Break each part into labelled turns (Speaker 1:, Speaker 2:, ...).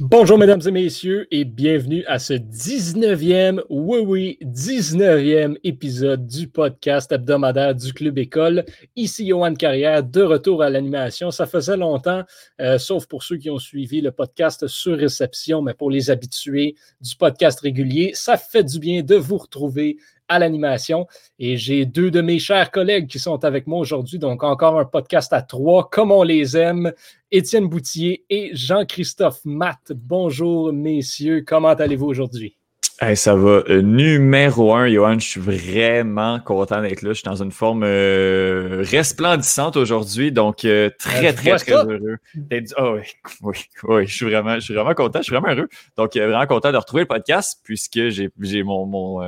Speaker 1: Bonjour mesdames et messieurs et bienvenue à ce 19e, oui oui, 19e épisode du podcast hebdomadaire du Club École. Ici Johan Carrière, de retour à l'animation. Ça faisait longtemps, euh, sauf pour ceux qui ont suivi le podcast sur réception, mais pour les habitués du podcast régulier, ça fait du bien de vous retrouver à l'animation. Et j'ai deux de mes chers collègues qui sont avec moi aujourd'hui. Donc, encore un podcast à trois, comme on les aime. Étienne Boutier et Jean-Christophe Matt. Bonjour, messieurs. Comment allez-vous aujourd'hui?
Speaker 2: Ça va. Euh, numéro un, Johan, je suis vraiment content d'être là. Je suis dans une forme euh, resplendissante aujourd'hui, donc euh, très, très, très, heureux. Oh, oui, oui, oui, je suis vraiment, je suis vraiment content, je suis vraiment heureux. Donc, vraiment content de retrouver le podcast puisque j'ai, j'ai mon, mon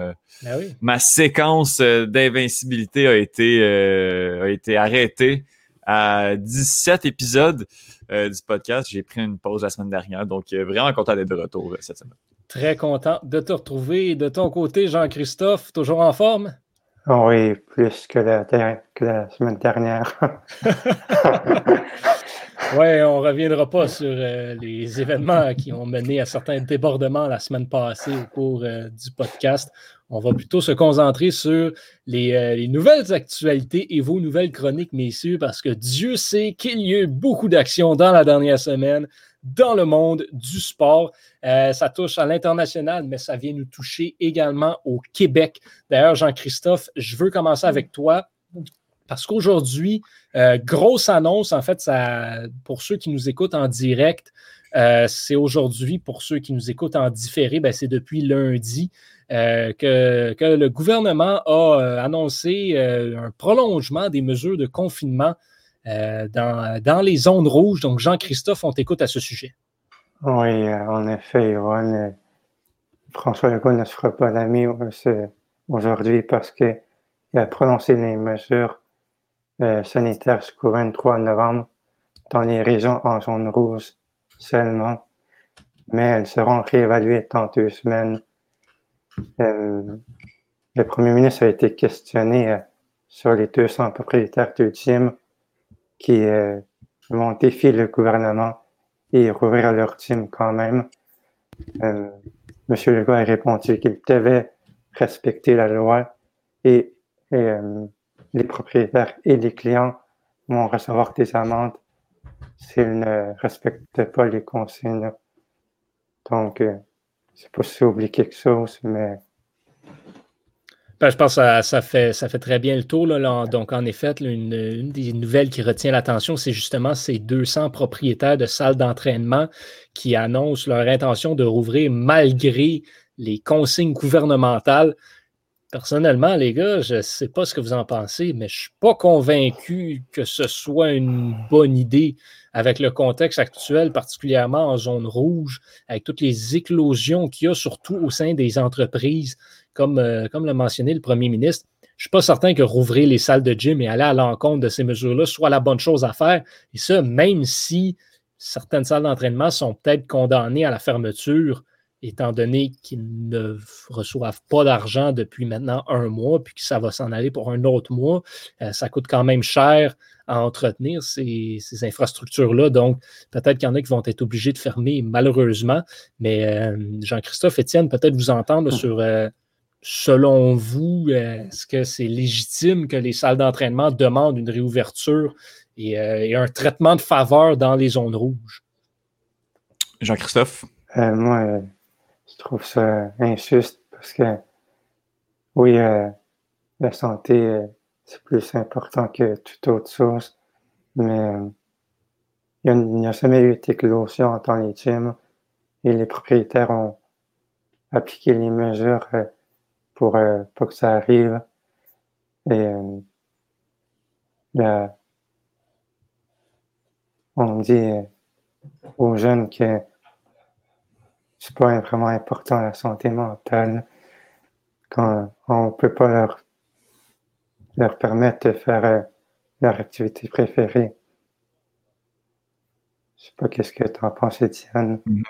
Speaker 2: ben ma séquence d'invincibilité a été, a été arrêtée à 17 épisodes du podcast. J'ai pris une pause la semaine dernière, donc vraiment content d'être de retour cette semaine.
Speaker 1: Très content de te retrouver. De ton côté, Jean-Christophe, toujours en forme?
Speaker 3: Oui, plus que la, que la semaine dernière.
Speaker 1: oui, on ne reviendra pas sur euh, les événements qui ont mené à certains débordements la semaine passée au cours euh, du podcast. On va plutôt se concentrer sur les, euh, les, nouvelles actualités et vos nouvelles chroniques, messieurs, parce que Dieu sait qu'il y a eu beaucoup d'actions dans la dernière semaine dans le monde du sport. Euh, ça touche à l'international, mais ça vient nous toucher également au Québec. D'ailleurs, Jean-Christophe, je veux commencer avec toi parce qu'aujourd'hui, euh, grosse annonce, en fait, pour ceux qui nous écoutent en direct, euh, c'est aujourd'hui, pour ceux qui nous écoutent en différé, ben, c'est depuis lundi que, le gouvernement a annoncé un prolongement des mesures de confinement euh, dans, les zones rouges. Donc, Jean-Christophe, on t'écoute à ce sujet.
Speaker 3: Oui, euh, en effet, euh, François Legault ne se fera pas l'ami aujourd'hui parce qu'il a prononcé les mesures sanitaires jusqu'au 23 novembre dans les régions en zone rouge seulement, mais elles seront réévaluées dans deux semaines. le premier ministre a été questionné sur les 200 propriétaires de gym qui euh, vont défier le gouvernement et rouvrir leur team quand même. Euh, Monsieur Legault a répondu qu'il devait respecter la loi et, euh, les propriétaires et les clients vont recevoir des amendes s'ils ne respectent pas les consignes. Donc, euh, c'est pas si oublier quelque chose, mais
Speaker 1: ben, je pense que ça, fait, ça fait très bien le tour. Là, Donc, en effet, une, des nouvelles qui retient l'attention, c'est justement ces 200 propriétaires de salles d'entraînement qui annoncent leur intention de rouvrir malgré les consignes gouvernementales. Personnellement, les gars, je ne sais pas ce que vous en pensez, mais je ne suis pas convaincu que ce soit une bonne idée avec le contexte actuel, particulièrement en zone rouge, avec toutes les éclosions qu'il y a, surtout au sein des entreprises comme, euh, comme l'a mentionné le premier ministre, je ne suis pas certain que rouvrir les salles de gym et aller à l'encontre de ces mesures-là soit la bonne chose à faire. Et ça, même si certaines salles d'entraînement sont peut-être condamnées à la fermeture, étant donné qu'ils ne reçoivent pas d'argent depuis maintenant un mois, puis que ça va s'en aller pour un autre mois, euh, ça coûte quand même cher à entretenir ces, infrastructures-là. Donc, peut-être qu'il y en a qui vont être obligés de fermer, malheureusement. Mais euh, Jean-Christophe, Étienne, peut-être vous entendre sur selon vous, est-ce que c'est légitime que les salles d'entraînement demandent une réouverture et, euh, un traitement de faveur dans les zones rouges?
Speaker 2: Jean-Christophe?
Speaker 3: Euh, moi, je trouve ça injuste parce que, oui, euh, la santé, c'est plus important que toute autre chose, mais il n'y a, jamais eu d'éclosion dans les gyms et les propriétaires ont appliqué les mesures pour euh, pas que ça arrive. Et euh, on dit euh, aux jeunes que c'est pas vraiment important la santé mentale quand on peut pas leur, leur permettre de faire leur activité préférée. Je sais pas qu'est-ce que tu en penses, Étienne?
Speaker 2: Mm-hmm.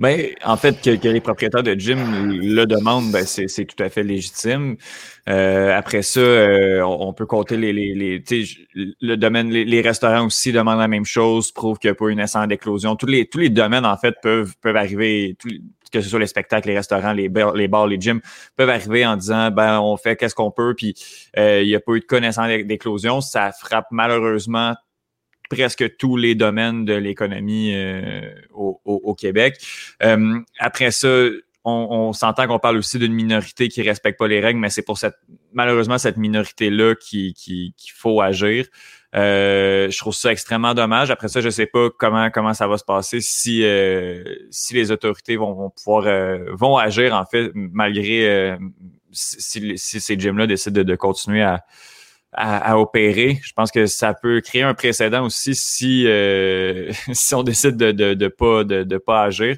Speaker 2: Ben, en fait, que, les propriétaires de gym le demandent, ben, c'est tout à fait légitime. Euh, après ça, euh, on, peut compter les, les, les le domaine, les, restaurants aussi demandent la même chose, prouvent qu'il n'y a pas une essence d'éclosion. Tous les, tous les domaines, en fait, peuvent, peuvent arriver, que ce soit les spectacles, les restaurants, les bars, les, bars, les gyms, peuvent arriver en disant, ben, on fait qu'est-ce qu'on peut, puis euh, il n'y a pas eu de connaissance d'éclosion. Ça frappe malheureusement presque tous les domaines de l'économie euh, au, Québec. Euh, après ça, on, s'entend qu'on parle aussi d'une minorité qui respecte pas les règles, mais c'est pour cette malheureusement cette minorité-là qu'il qui, faut agir. Euh, je trouve ça extrêmement dommage. Après ça, je sais pas comment comment ça va se passer si si les autorités vont, pouvoir vont agir en fait malgré si, ces gyms-là décident de continuer à à, opérer. Je pense que ça peut créer un précédent aussi si, euh, si on décide de ne de, pas, de, pas agir.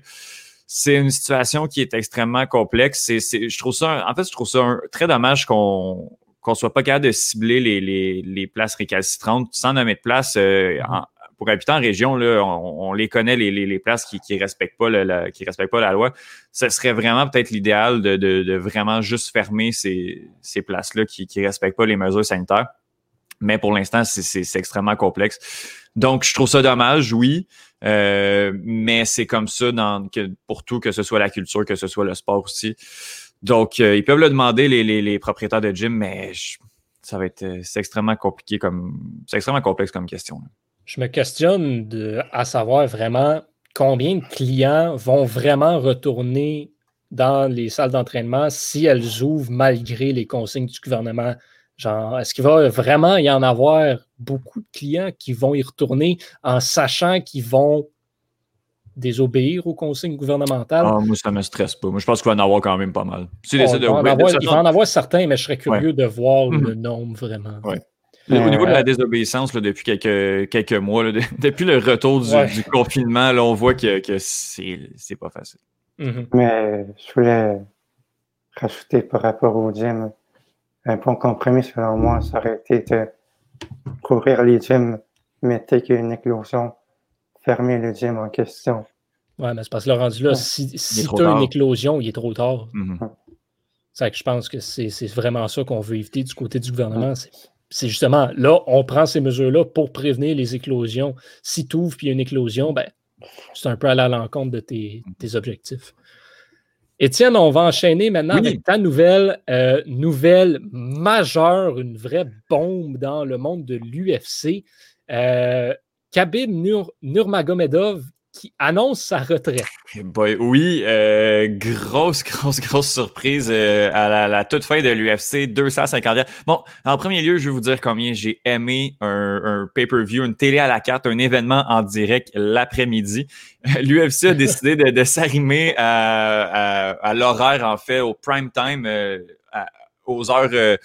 Speaker 2: C'est une situation qui est extrêmement complexe. C'est, je trouve ça, en fait, je trouve ça très dommage qu'on qu'on soit pas capable de cibler les, les, les places récalcitrantes sans nommer de place. Euh, en, pour habiter en région, là, on, les connaît, les, les, places qui ne respectent, pas la, qui respectent pas la loi. Ce serait vraiment peut-être l'idéal de, de, de, vraiment juste fermer ces, ces places-là qui ne respectent pas les mesures sanitaires. Mais pour l'instant, c'est extrêmement complexe. Donc, je trouve ça dommage, oui. Euh, mais c'est comme ça dans, que, pour tout, que ce soit la culture, que ce soit le sport aussi. Donc, euh, ils peuvent le demander, les, les, les propriétaires de gym, mais ça va être c'est extrêmement compliqué comme c'est extrêmement complexe comme question
Speaker 1: je me questionne de, à savoir vraiment combien de clients vont vraiment retourner dans les salles d'entraînement si elles ouvrent malgré les consignes du gouvernement. Genre, est-ce qu'il va vraiment y en avoir beaucoup de clients qui vont y retourner en sachant qu'ils vont désobéir aux consignes gouvernementales?
Speaker 2: Ah, moi, ça ne me stresse pas. Moi, je pense qu'il va en avoir quand même pas mal.
Speaker 1: il, va en avoir, certains, mais je serais curieux de voir le mhm. nombre vraiment.
Speaker 2: Au niveau de la désobéissance, depuis quelques, quelques mois, depuis le retour du, confinement, là, on voit que, que c'est pas facile.
Speaker 3: Mm-hmm. Mais je voulais rajouter par rapport au gym, un bon compromis selon moi, ça aurait été de couvrir les gyms, mais dès qu'il y a une éclosion, fermer le gym en question.
Speaker 1: Ouais, mais c'est parce que le rendu là, si, si tu as une éclosion, il est trop tard. Mm-hmm. C'est que je pense que c'est vraiment ça qu'on veut éviter du côté du gouvernement c'est justement là, on prend ces mesures-là pour prévenir les éclosions. Si tu ouvres puis il y a une éclosion, ben, c'est un peu à l'encontre de tes, objectifs. Étienne, on va enchaîner maintenant avec ta nouvelle, euh, nouvelle majeure, une vraie bombe dans le monde de l'UFC. Euh, Khabib Nurmagomedov qui annonce sa retraite.
Speaker 2: oui, euh, grosse, grosse, grosse surprise euh, à la, toute fin de l'UFC 250. Bon, en premier lieu, je vais vous dire combien j'ai aimé un, pay-per-view, une télé à la carte, un événement en direct l'après-midi. L'UFC a décidé de, s'arrimer à, l'horaire, en fait, au prime time, euh, aux heures primées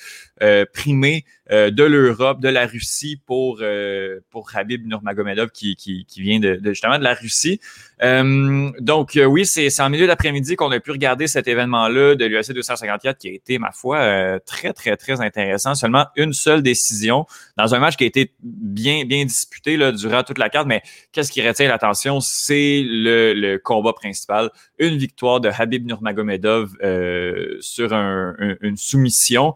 Speaker 2: euh, de l'Europe, de la Russie pour, euh, pour Habib Nurmagomedov qui, qui, vient de, justement de la Russie. Euh, donc oui, c'est en milieu d'après-midi qu'on a pu regarder cet événement-là de l'UFC 254 qui a été, ma foi, très, très, très intéressant. Seulement une seule décision dans un match qui a été bien, bien disputé durant toute la carte, mais qu'est-ce qui retient l'attention? C'est le, combat principal. Une victoire de Habib Nurmagomedov sur un, une soumission,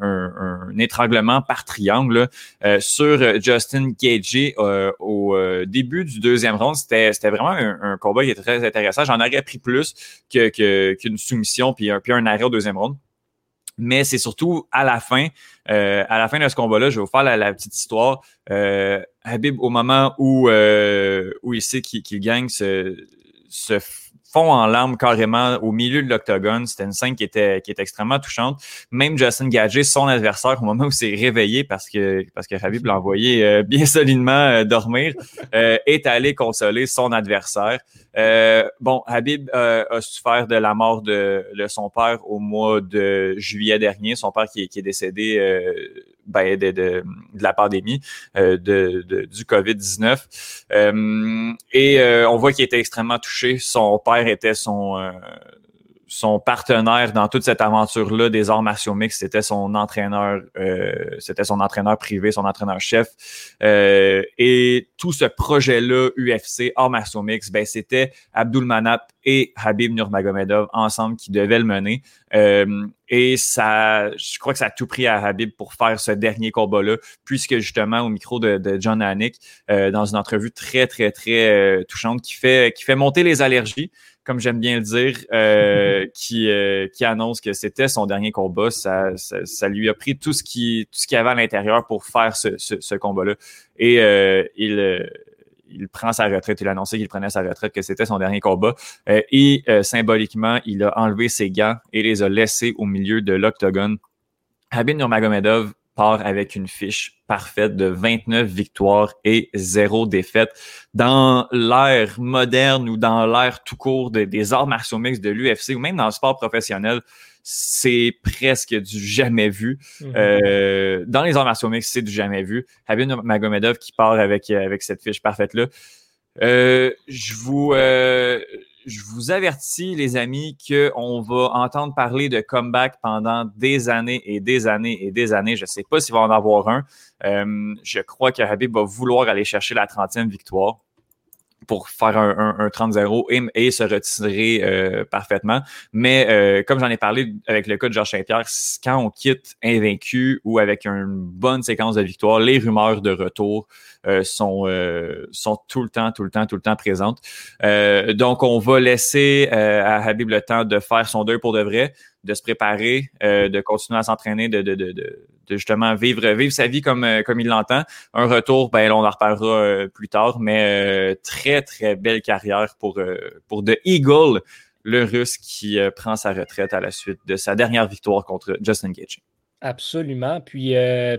Speaker 2: un, étranglement par triangle euh, sur euh, Justin Gagey euh, au début du deuxième round. C'était, vraiment un, combat qui était très intéressant. J'en aurais pris plus que, qu'une soumission puis un, puis un arrêt au deuxième round. Mais c'est surtout à la fin, à la fin de ce combat-là, je vais vous faire la, petite histoire. Habib, au moment où, où il sait qu'il, gagne, se, se fond en larmes carrément au milieu de l'octogone. C'était une scène qui était, qui était extrêmement touchante. Même Justin Gagé, son adversaire, au moment où s'est réveillé parce que, parce que Habib l'a envoyé euh, bien solidement euh, dormir, euh, est allé consoler son adversaire. bon, Habib a souffert de la mort de, de, son père au mois de juillet dernier. Son père qui, qui est décédé ben, de, de, la pandémie euh, de, du COVID-19. Euh, et euh, on voit qu'il était extrêmement touché. Son père était son son partenaire dans toute cette aventure-là des arts martiaux mixtes, c'était son entraîneur, euh, c'était son entraîneur privé, son entraîneur-chef. Euh, et tout ce projet-là, UFC, arts martiaux mixtes, ben, c'était Abdul Manap et Habib Nurmagomedov ensemble qui devaient le mener. Euh, et ça, je crois que ça a tout pris à Habib pour faire ce dernier combat-là, puisque justement, au micro de, John Hannick, dans une entrevue très, très, très touchante qui fait, qui fait monter les allergies comme j'aime bien le dire, euh, qui, euh, qui annonce que c'était son dernier combat. Ça, ça, lui a pris tout ce qui tout ce qu'il y avait à l'intérieur pour faire ce, ce, combat-là. Et euh, il, il prend sa retraite. Il a annoncé qu'il prenait sa retraite, que c'était son dernier combat. et symboliquement, il a enlevé ses gants et les a laissés au milieu de l'octogone. Habib Nurmagomedov part avec une fiche parfaite de 29 victoires et zéro défaite. Dans l'ère moderne ou dans l'ère tout court des arts martiaux mixtes de l'UFC ou même dans le sport professionnel, c'est presque du jamais vu. Mhm. euh, dans les arts martiaux mixtes, c'est du jamais vu. Habib Magomedov qui part avec, avec cette fiche parfaite-là. Euh, je vous... Euh, je vous avertis, les amis, qu'on va entendre parler de comeback pendant des années et des années et des années. Je ne sais pas s'il va en avoir un. Euh, je crois que Habib va vouloir aller chercher la 30e victoire pour faire un, un, 30-0 et, se retirer euh, parfaitement. Mais euh, comme j'en ai parlé avec le cas de Georges Saint-Pierre, quand on quitte invaincu ou avec une bonne séquence de victoire, les rumeurs de retour euh, sont, sont tout le temps, tout le temps, tout le temps présentes. donc, on va laisser à Habib le temps de faire son deuil pour de vrai, de se préparer, de continuer à s'entraîner, de, de, de, de justement vivre, sa vie comme, euh, comme il l'entend. Un retour, ben, on en reparlera euh, plus tard, mais euh, très, très belle carrière pour, pour The Eagle, le russe qui prend sa retraite à la suite de sa dernière victoire contre Justin Gaethje.
Speaker 1: Absolument. Puis,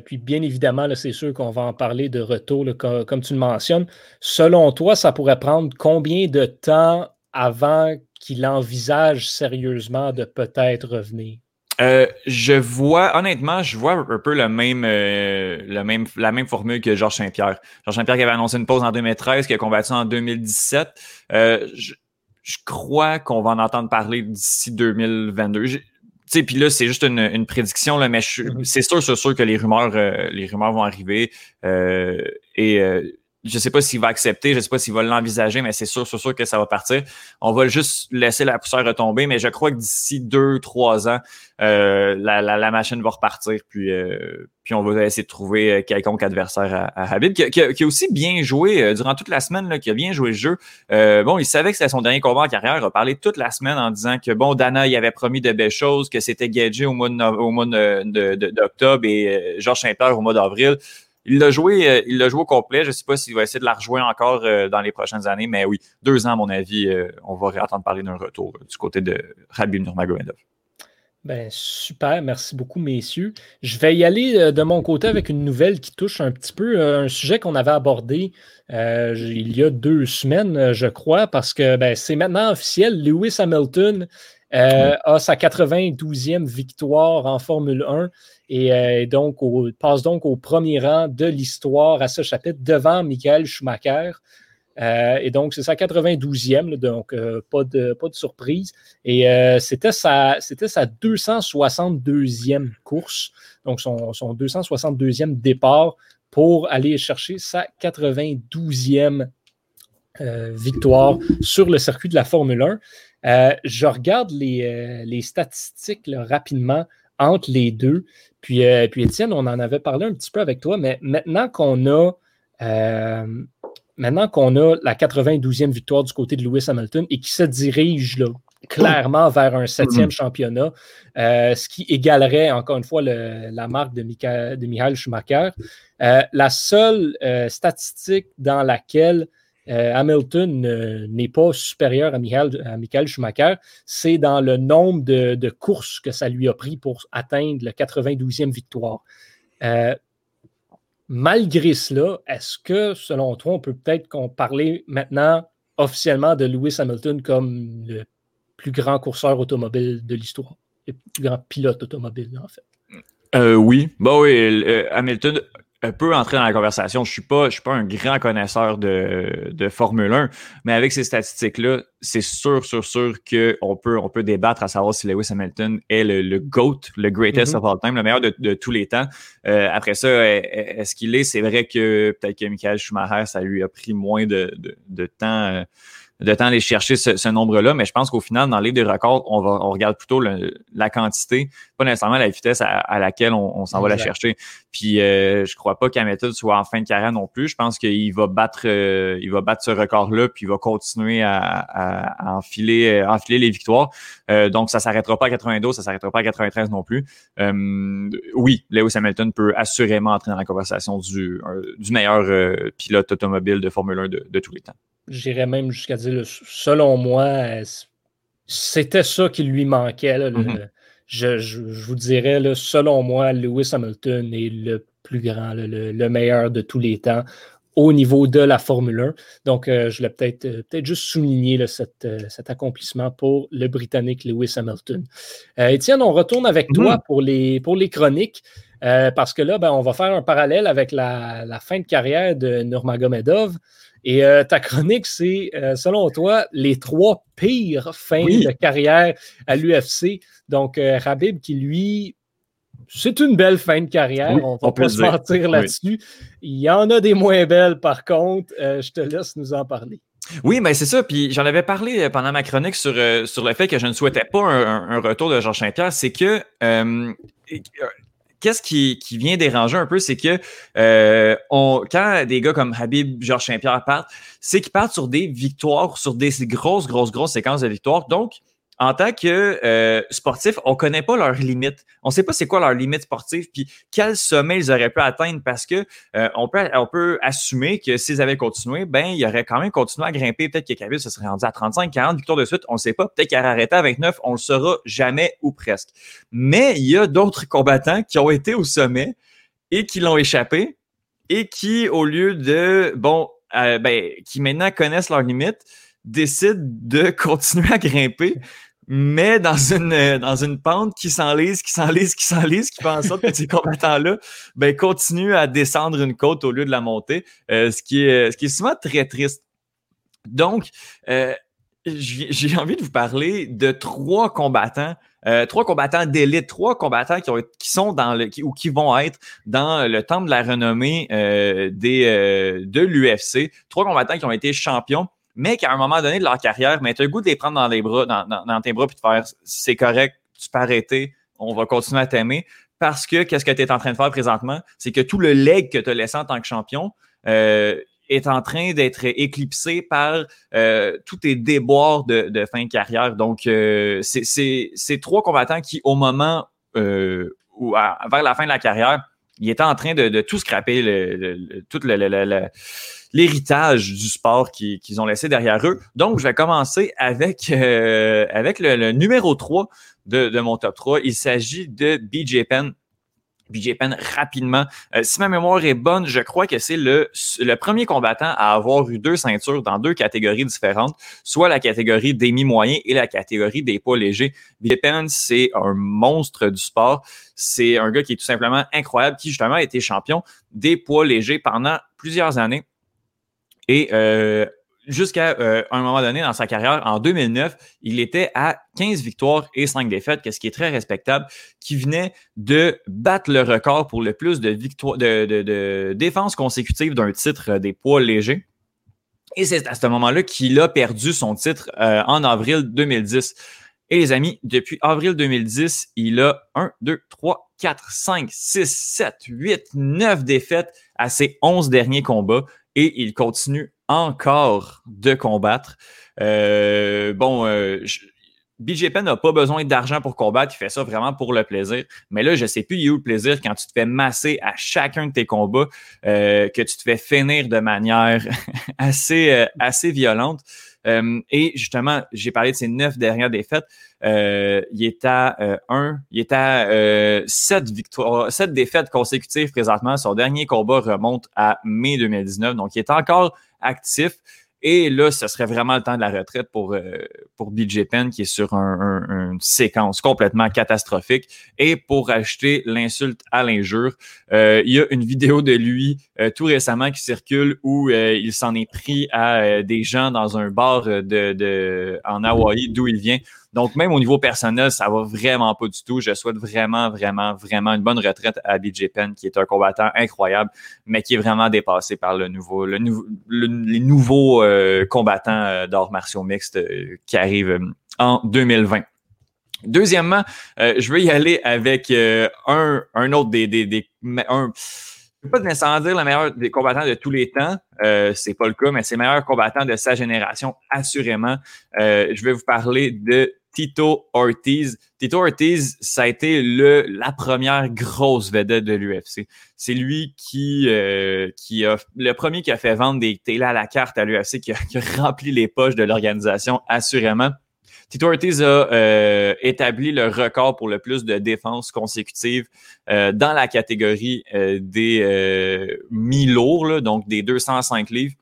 Speaker 1: puis bien évidemment, c'est sûr qu'on va en parler de retour, comme, tu le mentionnes. Selon toi, ça pourrait prendre combien de temps avant qu'il envisage sérieusement de peut-être revenir?
Speaker 2: Euh, je vois, honnêtement, je vois un peu le même, euh, le même, la même formule que Georges Saint-Pierre. Georges Saint-Pierre qui avait annoncé une pause en 2013, qui a combattu en 2017. Euh, je, crois qu'on va en entendre parler d'ici 2022. Puis là, c'est juste une, une, prédiction, là, mais mm-hmm. c'est sûr, c'est sûr que les rumeurs, les rumeurs vont arriver. et je ne sais pas s'il va accepter, je ne sais pas s'il va l'envisager, mais c'est sûr, c'est sûr que ça va partir. On va juste laisser la poussière retomber, mais je crois que d'ici deux, trois ans, euh, la, la, la, machine va repartir, puis, euh, puis on va essayer de trouver euh, quelconque adversaire à, à Habib, qui, qui, a aussi bien joué durant toute la semaine, là, qui a bien joué le jeu. bon, il savait que c'était son dernier combat en carrière, il a parlé toute la semaine en disant que bon, Dana, il avait promis de belles choses, que c'était Gadget au mois au mois d'octobre et Georges Saint-Pierre au mois d'avril. Il l'a joué, euh, il l'a joué au complet. Je ne sais pas s'il va essayer de la rejouer encore euh, dans les prochaines années, mais oui, deux ans, à mon avis, euh, on va réentendre parler d'un retour du côté de Rabbi Nurmagomedov.
Speaker 1: Ben, super, merci beaucoup, messieurs. Je vais y aller de mon côté avec une nouvelle qui touche un petit peu un sujet qu'on avait abordé il y a deux semaines, je crois, parce que ben, c'est maintenant officiel. Lewis Hamilton a sa 92e victoire en Formule 1 et euh, donc passe donc au premier rang de l'histoire à ce chapitre devant Michael Schumacher. Euh, et donc, c'est sa 92e, donc euh, pas, de, pas de surprise. Et c'était sa, sa 262e course, donc son, son 262e départ pour aller chercher sa 92e victoire sur le circuit de la Formule 1. je regarde les, les statistiques rapidement entre les deux. Puis, euh, puis Étienne, on en avait parlé un petit peu avec toi, mais maintenant qu'on a euh, maintenant qu'on a la 92e victoire du côté de Lewis Hamilton et qui se dirige là, clairement vers un septième mm-hmm. championnat, euh, ce qui égalerait encore une fois la marque de, de Michael Schumacher. la seule statistique dans laquelle euh, Hamilton n'est pas supérieur à Michael, Schumacher, c'est dans le nombre de, courses que ça lui a pris pour atteindre la 92e victoire. Euh, malgré cela, est-ce que, selon toi, on peut peut-être qu'on parler maintenant officiellement de Lewis Hamilton comme le plus grand courseur automobile de l'histoire, le plus grand pilote automobile, en fait?
Speaker 2: Euh, oui, bah oui, Hamilton peut entrer dans la conversation. Je suis pas, je suis pas un grand connaisseur de, de Formule 1, mais avec ces statistiques-là, c'est sûr, sûr, sûr qu'on peut, on peut débattre à savoir si Lewis Hamilton est le, le GOAT, le greatest mm-hmm. of all time, le meilleur de, de tous les temps. Euh, après ça, est-ce qu'il est? C'est vrai que peut-être que Michael Schumacher, ça lui a pris moins de, de, de temps. Euh, de temps aller chercher ce, nombre-là, mais je pense qu'au final, dans le livre des records, on, va, on regarde plutôt la quantité, pas nécessairement la vitesse à, laquelle on, s'en va la chercher. Puis euh, je crois pas qu'Hamilton soit en fin de carrière non plus. Je pense qu'il va battre euh, il va battre ce record-là, puis il va continuer à, enfiler, euh, enfiler les victoires. Euh, donc, ça s'arrêtera pas à 92, ça s'arrêtera pas à 93 non plus. oui, Lewis Hamilton peut assurément entrer dans la conversation du, du meilleur pilote automobile de Formule 1 de tous les temps
Speaker 1: j'irais même jusqu'à dire, selon moi, c'était ça qui lui manquait. Mm-hmm. je, vous dirais, selon moi, Lewis Hamilton est le plus grand, le, meilleur de tous les temps au niveau de la Formule 1. Donc, euh, je l'ai peut-être euh, peut juste souligné euh, cet accomplissement pour le Britannique Lewis Hamilton. Étienne, on retourne avec toi mm-hmm. pour les, pour les chroniques. parce que là, ben, on va faire un parallèle avec la, la fin de carrière de Nurmagomedov. Et ta chronique, c'est, selon toi, les trois pires fins de carrière à l'UFC. Donc, Rabib qui, lui, c'est une belle fin de carrière, on va pas se mentir là-dessus. Il y en a des moins belles, par contre. je te laisse nous en parler.
Speaker 2: Oui, mais c'est ça. Puis j'en avais parlé pendant ma chronique sur, sur le fait que je ne souhaitais pas un, retour de Georges Saint-Pierre. C'est que qu'est-ce qui, qui, vient déranger un peu, c'est que euh, on, quand des gars comme Habib, Georges Saint-Pierre partent, c'est qu'ils partent sur des victoires, sur des grosses, grosses, grosses séquences de victoires. Donc, en tant que euh, sportif, on connaît pas leurs limites. On sait pas c'est quoi leurs limites sportives, puis quel sommet ils auraient pu atteindre parce que euh, on, peut, on peut assumer que s'ils avaient continué, ben, ils auraient quand même continué à grimper. Peut-être que Khabib se serait rendu à 35, 40 victoires de suite. On ne sait pas. Peut-être qu'il aurait arrêté à 29. On le saura jamais ou presque. Mais il y a d'autres combattants qui ont été au sommet et qui l'ont échappé et qui, au lieu de, bon, euh, ben, qui maintenant connaissent leurs limites, décident de continuer à grimper mais dans une, euh, dans une pente qui s'enlise, qui s'enlise, qui s'enlise, qui fait en sorte que ces combattants-là ben, continuent à descendre une côte au lieu de la monter, euh, ce, qui est, ce qui est souvent très triste. Donc, euh, j'ai envie de vous parler de trois combattants trois combattants d'élite, trois combattants qui, ont, qui sont dans le ou qui vont être dans le temple de la renommée des, de l'UFC. Trois combattants qui ont été champions mais qu'à un moment donné de leur carrière, mais tu as le goût de les prendre dans, les bras, dans, tes bras puis de faire c'est correct, tu peux arrêter, on va continuer à t'aimer. Parce que qu'est-ce que tu es en train de faire présentement? C'est que tout le leg que tu as laissé en tant que champion euh, est en train d'être éclipsé par euh, tous tes déboires de, fin de carrière. Donc, euh, c'est trois combattants qui, au moment ou vers la fin de la carrière, ils étaient en train de, tout scraper, tout l'héritage du sport qu'ils ont laissé derrière eux. Donc, je vais commencer avec, euh, avec le, numéro 3 de, de, mon top 3. Il s'agit de BJ Penn. BJ Penn, rapidement. Euh, si ma mémoire est bonne, je crois que c'est le, le premier combattant à avoir eu deux ceintures dans deux catégories différentes, soit la catégorie des mi-moyens et la catégorie des poids légers. BJ Penn, c'est un monstre du sport. C'est un gars qui est tout simplement incroyable, qui justement a été champion des poids légers pendant plusieurs années. Et euh, jusqu'à euh, un moment donné dans sa carrière, en 2009, il était à 15 victoires et 5 défaites, ce qui est très respectable, qui venait de battre le record pour le plus de, victoires, de, de, défenses consécutives d'un titre des poids légers. Et c'est à ce moment-là qu'il a perdu son titre euh, en avril 2010. Et les amis, depuis avril 2010, il a 1, 2, 3, 4, 5, 6, 7, 8, 9 défaites à ses 11 derniers combats et il continue encore de combattre. Euh, bon, euh, n'a pas besoin d'argent pour combattre, il fait ça vraiment pour le plaisir. Mais là, je sais plus, il y a où le plaisir quand tu te fais masser à chacun de tes combats, euh, que tu te fais finir de manière assez, euh, assez violente. Et justement, j'ai parlé de ces neuf dernières défaites. Il est à un, il est à sept victoires, sept défaites consécutives présentement. Son dernier combat remonte à mai 2019, donc il est encore actif. Et là, ce serait vraiment le temps de la retraite pour, euh, pour BJ Penn, qui est sur une séquence complètement catastrophique. Et pour acheter l'insulte à l'injure, euh, il y a une vidéo de lui euh, tout récemment qui circule où il s'en est pris à des gens dans un bar de, de en Hawaï, d'où il vient, donc, même au niveau personnel, ça va vraiment pas du tout. Je souhaite vraiment, vraiment, vraiment une bonne retraite à BJ Penn, qui est un combattant incroyable, mais qui est vraiment dépassé par le nouveau, le, les nouveaux euh, combattants euh, d'arts martiaux mixtes euh, qui arrivent en 2020. Deuxièmement, je veux y aller avec un, un autre des, des, des un, je ne pas nécessairement dire le meilleur des combattants de tous les temps, euh, c'est pas le cas, mais c'est le meilleur combattant de sa génération, assurément. je vais vous parler de Tito Ortiz. Tito Ortiz, ça a été la première grosse vedette de l'UFC. C'est lui qui, euh, qui a, le premier qui a fait vendre des télés à la carte à l'UFC, qui, a, rempli les poches de l'organisation, assurément. Tito Ortiz a euh, établi le record pour le plus de défenses consécutives euh, dans la catégorie des mi-lourds, donc des 205 livres.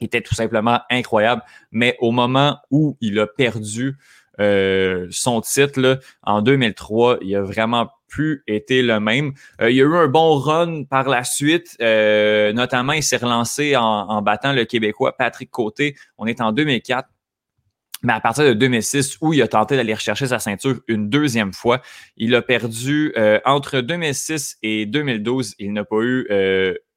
Speaker 2: Il était tout simplement incroyable. Mais au moment où il a perdu euh, son titre en 2003, il a vraiment plus été le même. Euh, il y a eu un bon run par la suite, euh, notamment il s'est relancé en, battant le Québécois Patrick Côté. On est en 2004. Mais à partir de 2006, où il a tenté d'aller rechercher sa ceinture une deuxième fois, il a perdu entre 2006 et 2012. Il n'a pas eu,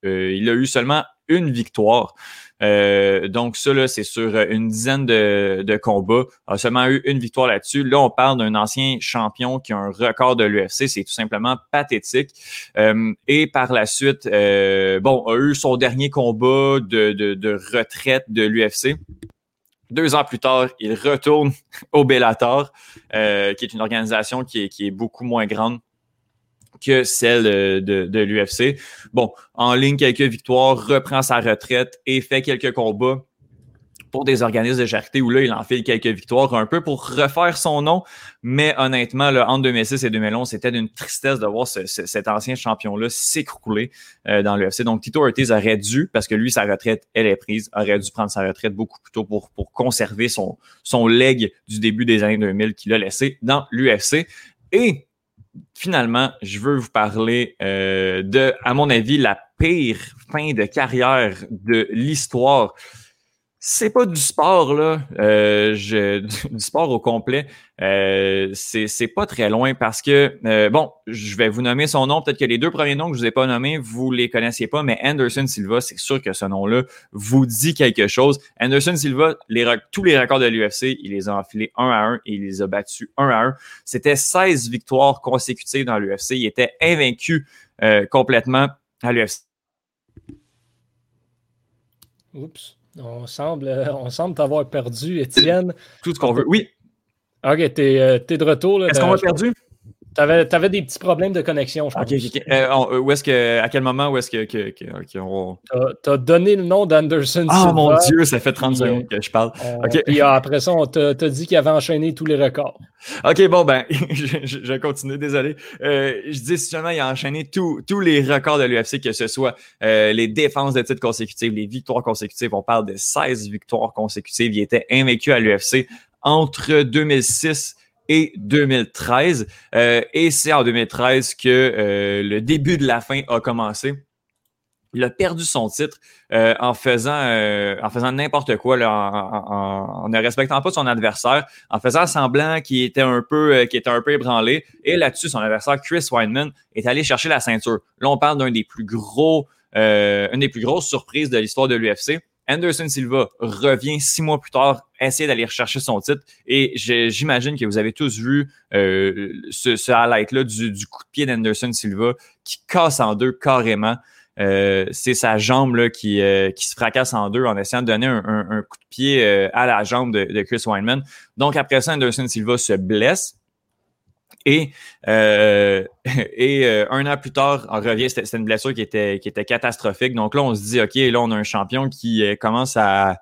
Speaker 2: il a eu seulement une victoire. Euh, donc, ça, c'est sur une dizaine de, combats. Il a seulement eu une victoire là-dessus. Là, on parle d'un ancien champion qui a un record de l'UFC. C'est tout simplement pathétique. Euh, et par la suite, euh, bon, a eu son dernier combat de, retraite de l'UFC. Deux ans plus tard, il retourne au Bellator, qui est une organisation qui est beaucoup moins grande que celle de, de, l'UFC. Bon, en ligne, quelques victoires, reprend sa retraite et fait quelques combats pour des organismes de charité où là, il enfile quelques victoires un peu pour refaire son nom. Mais honnêtement, là, entre 2006 et 2011, c'était d'une tristesse de voir cet ancien champion-là s'écrouler euh, dans l'UFC. Donc, Tito Ortiz aurait dû, parce que lui, sa retraite, elle est prise, aurait dû prendre sa retraite beaucoup plus tôt pour, pour conserver son, son leg du début des années 2000 qu'il a laissé dans l'UFC. Et finalement, je veux vous parler euh, de, à mon avis, la pire fin de carrière de l'histoire c'est pas du sport, là. Euh, je, du sport au complet. Euh, c'est pas très loin parce que, euh, bon, je vais vous nommer son nom. Peut-être que les deux premiers noms que je vous ai pas nommés, vous les connaissiez pas, mais Anderson Silva, c'est sûr que ce nom-là vous dit quelque chose. Anderson Silva, les, tous les records de l'UFC, il les a enfilés un à un et il les a battus un à un. C'était 16 victoires consécutives dans l'UFC. Il était invaincu euh, complètement à l'UFC.
Speaker 1: Oups. On semble, on semble t'avoir perdu, Étienne.
Speaker 2: Tout ce qu'on veut. Oui.
Speaker 1: Ok, t'es euh, es de retour.
Speaker 2: Est-ce qu'on a perdu?
Speaker 1: Tu avais, des petits problèmes de connexion, je pense.
Speaker 2: Euh, euh, où est-ce que, à quel moment, où est-ce que, que,
Speaker 1: Tu as, donné le nom d'Anderson
Speaker 2: Ah, mon Dieu, ça fait 30 secondes que je parle.
Speaker 1: OK. Puis après ça, on t'a dit qu'il avait enchaîné tous les records.
Speaker 2: OK, bon, ben, je, je, continue, désolé. je dis seulement il a enchaîné tous les records de l'UFC, que ce soit les défenses de titres consécutives, les victoires consécutives. On parle de 16 victoires consécutives. Il était invaincu à l'UFC entre 2006 et 2013. Euh, et c'est en 2013 que euh, le début de la fin a commencé. Il a perdu son titre euh, en faisant en faisant n'importe quoi, là, en, ne respectant pas son adversaire, en faisant semblant qu'il était un peu qui était un peu ébranlé. Et là-dessus, son adversaire Chris Weinman est allé chercher la ceinture. Là, on parle d'un des plus gros, une des plus grosses surprises de l'histoire de l'UFC. Anderson Silva revient six mois plus tard, essayer d'aller rechercher son titre. Et j'imagine que vous avez tous vu euh, ce, highlight-là du, coup de pied d'Anderson Silva qui casse en deux carrément. Euh, c'est sa jambe là, qui, euh, qui se fracasse en deux en essayant de donner un, coup de pied à la jambe de, de Chris Weinman. Donc après ça, Anderson Silva se blesse. Et, euh, euh, un an plus tard, on revient, c'était une blessure qui était, catastrophique. Donc là, on se dit, OK, là, on a un champion qui euh, commence à,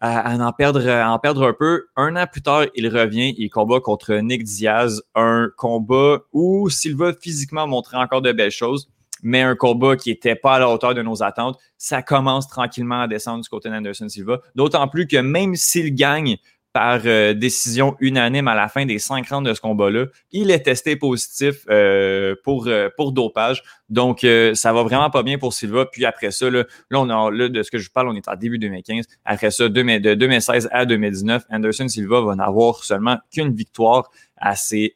Speaker 2: à, en, perdre, en perdre un peu. Un an plus tard, il revient, il combat contre Nick Diaz, un combat où Silva physiquement montrait encore de belles choses, mais un combat qui n'était pas à la hauteur de nos attentes. Ça commence tranquillement à descendre du côté d'Anderson Silva. D'autant plus que même s'il gagne par euh, décision unanime à la fin des cinq rounds de ce combat-là. Il est testé positif euh, pour, euh, pour dopage. Donc, ça va vraiment pas bien pour Silva. Puis après ça, là, on a, là, de ce que je parle, on est en début 2015. Après ça, de 2016 à 2019, Anderson Silva va n'avoir seulement qu'une victoire à ses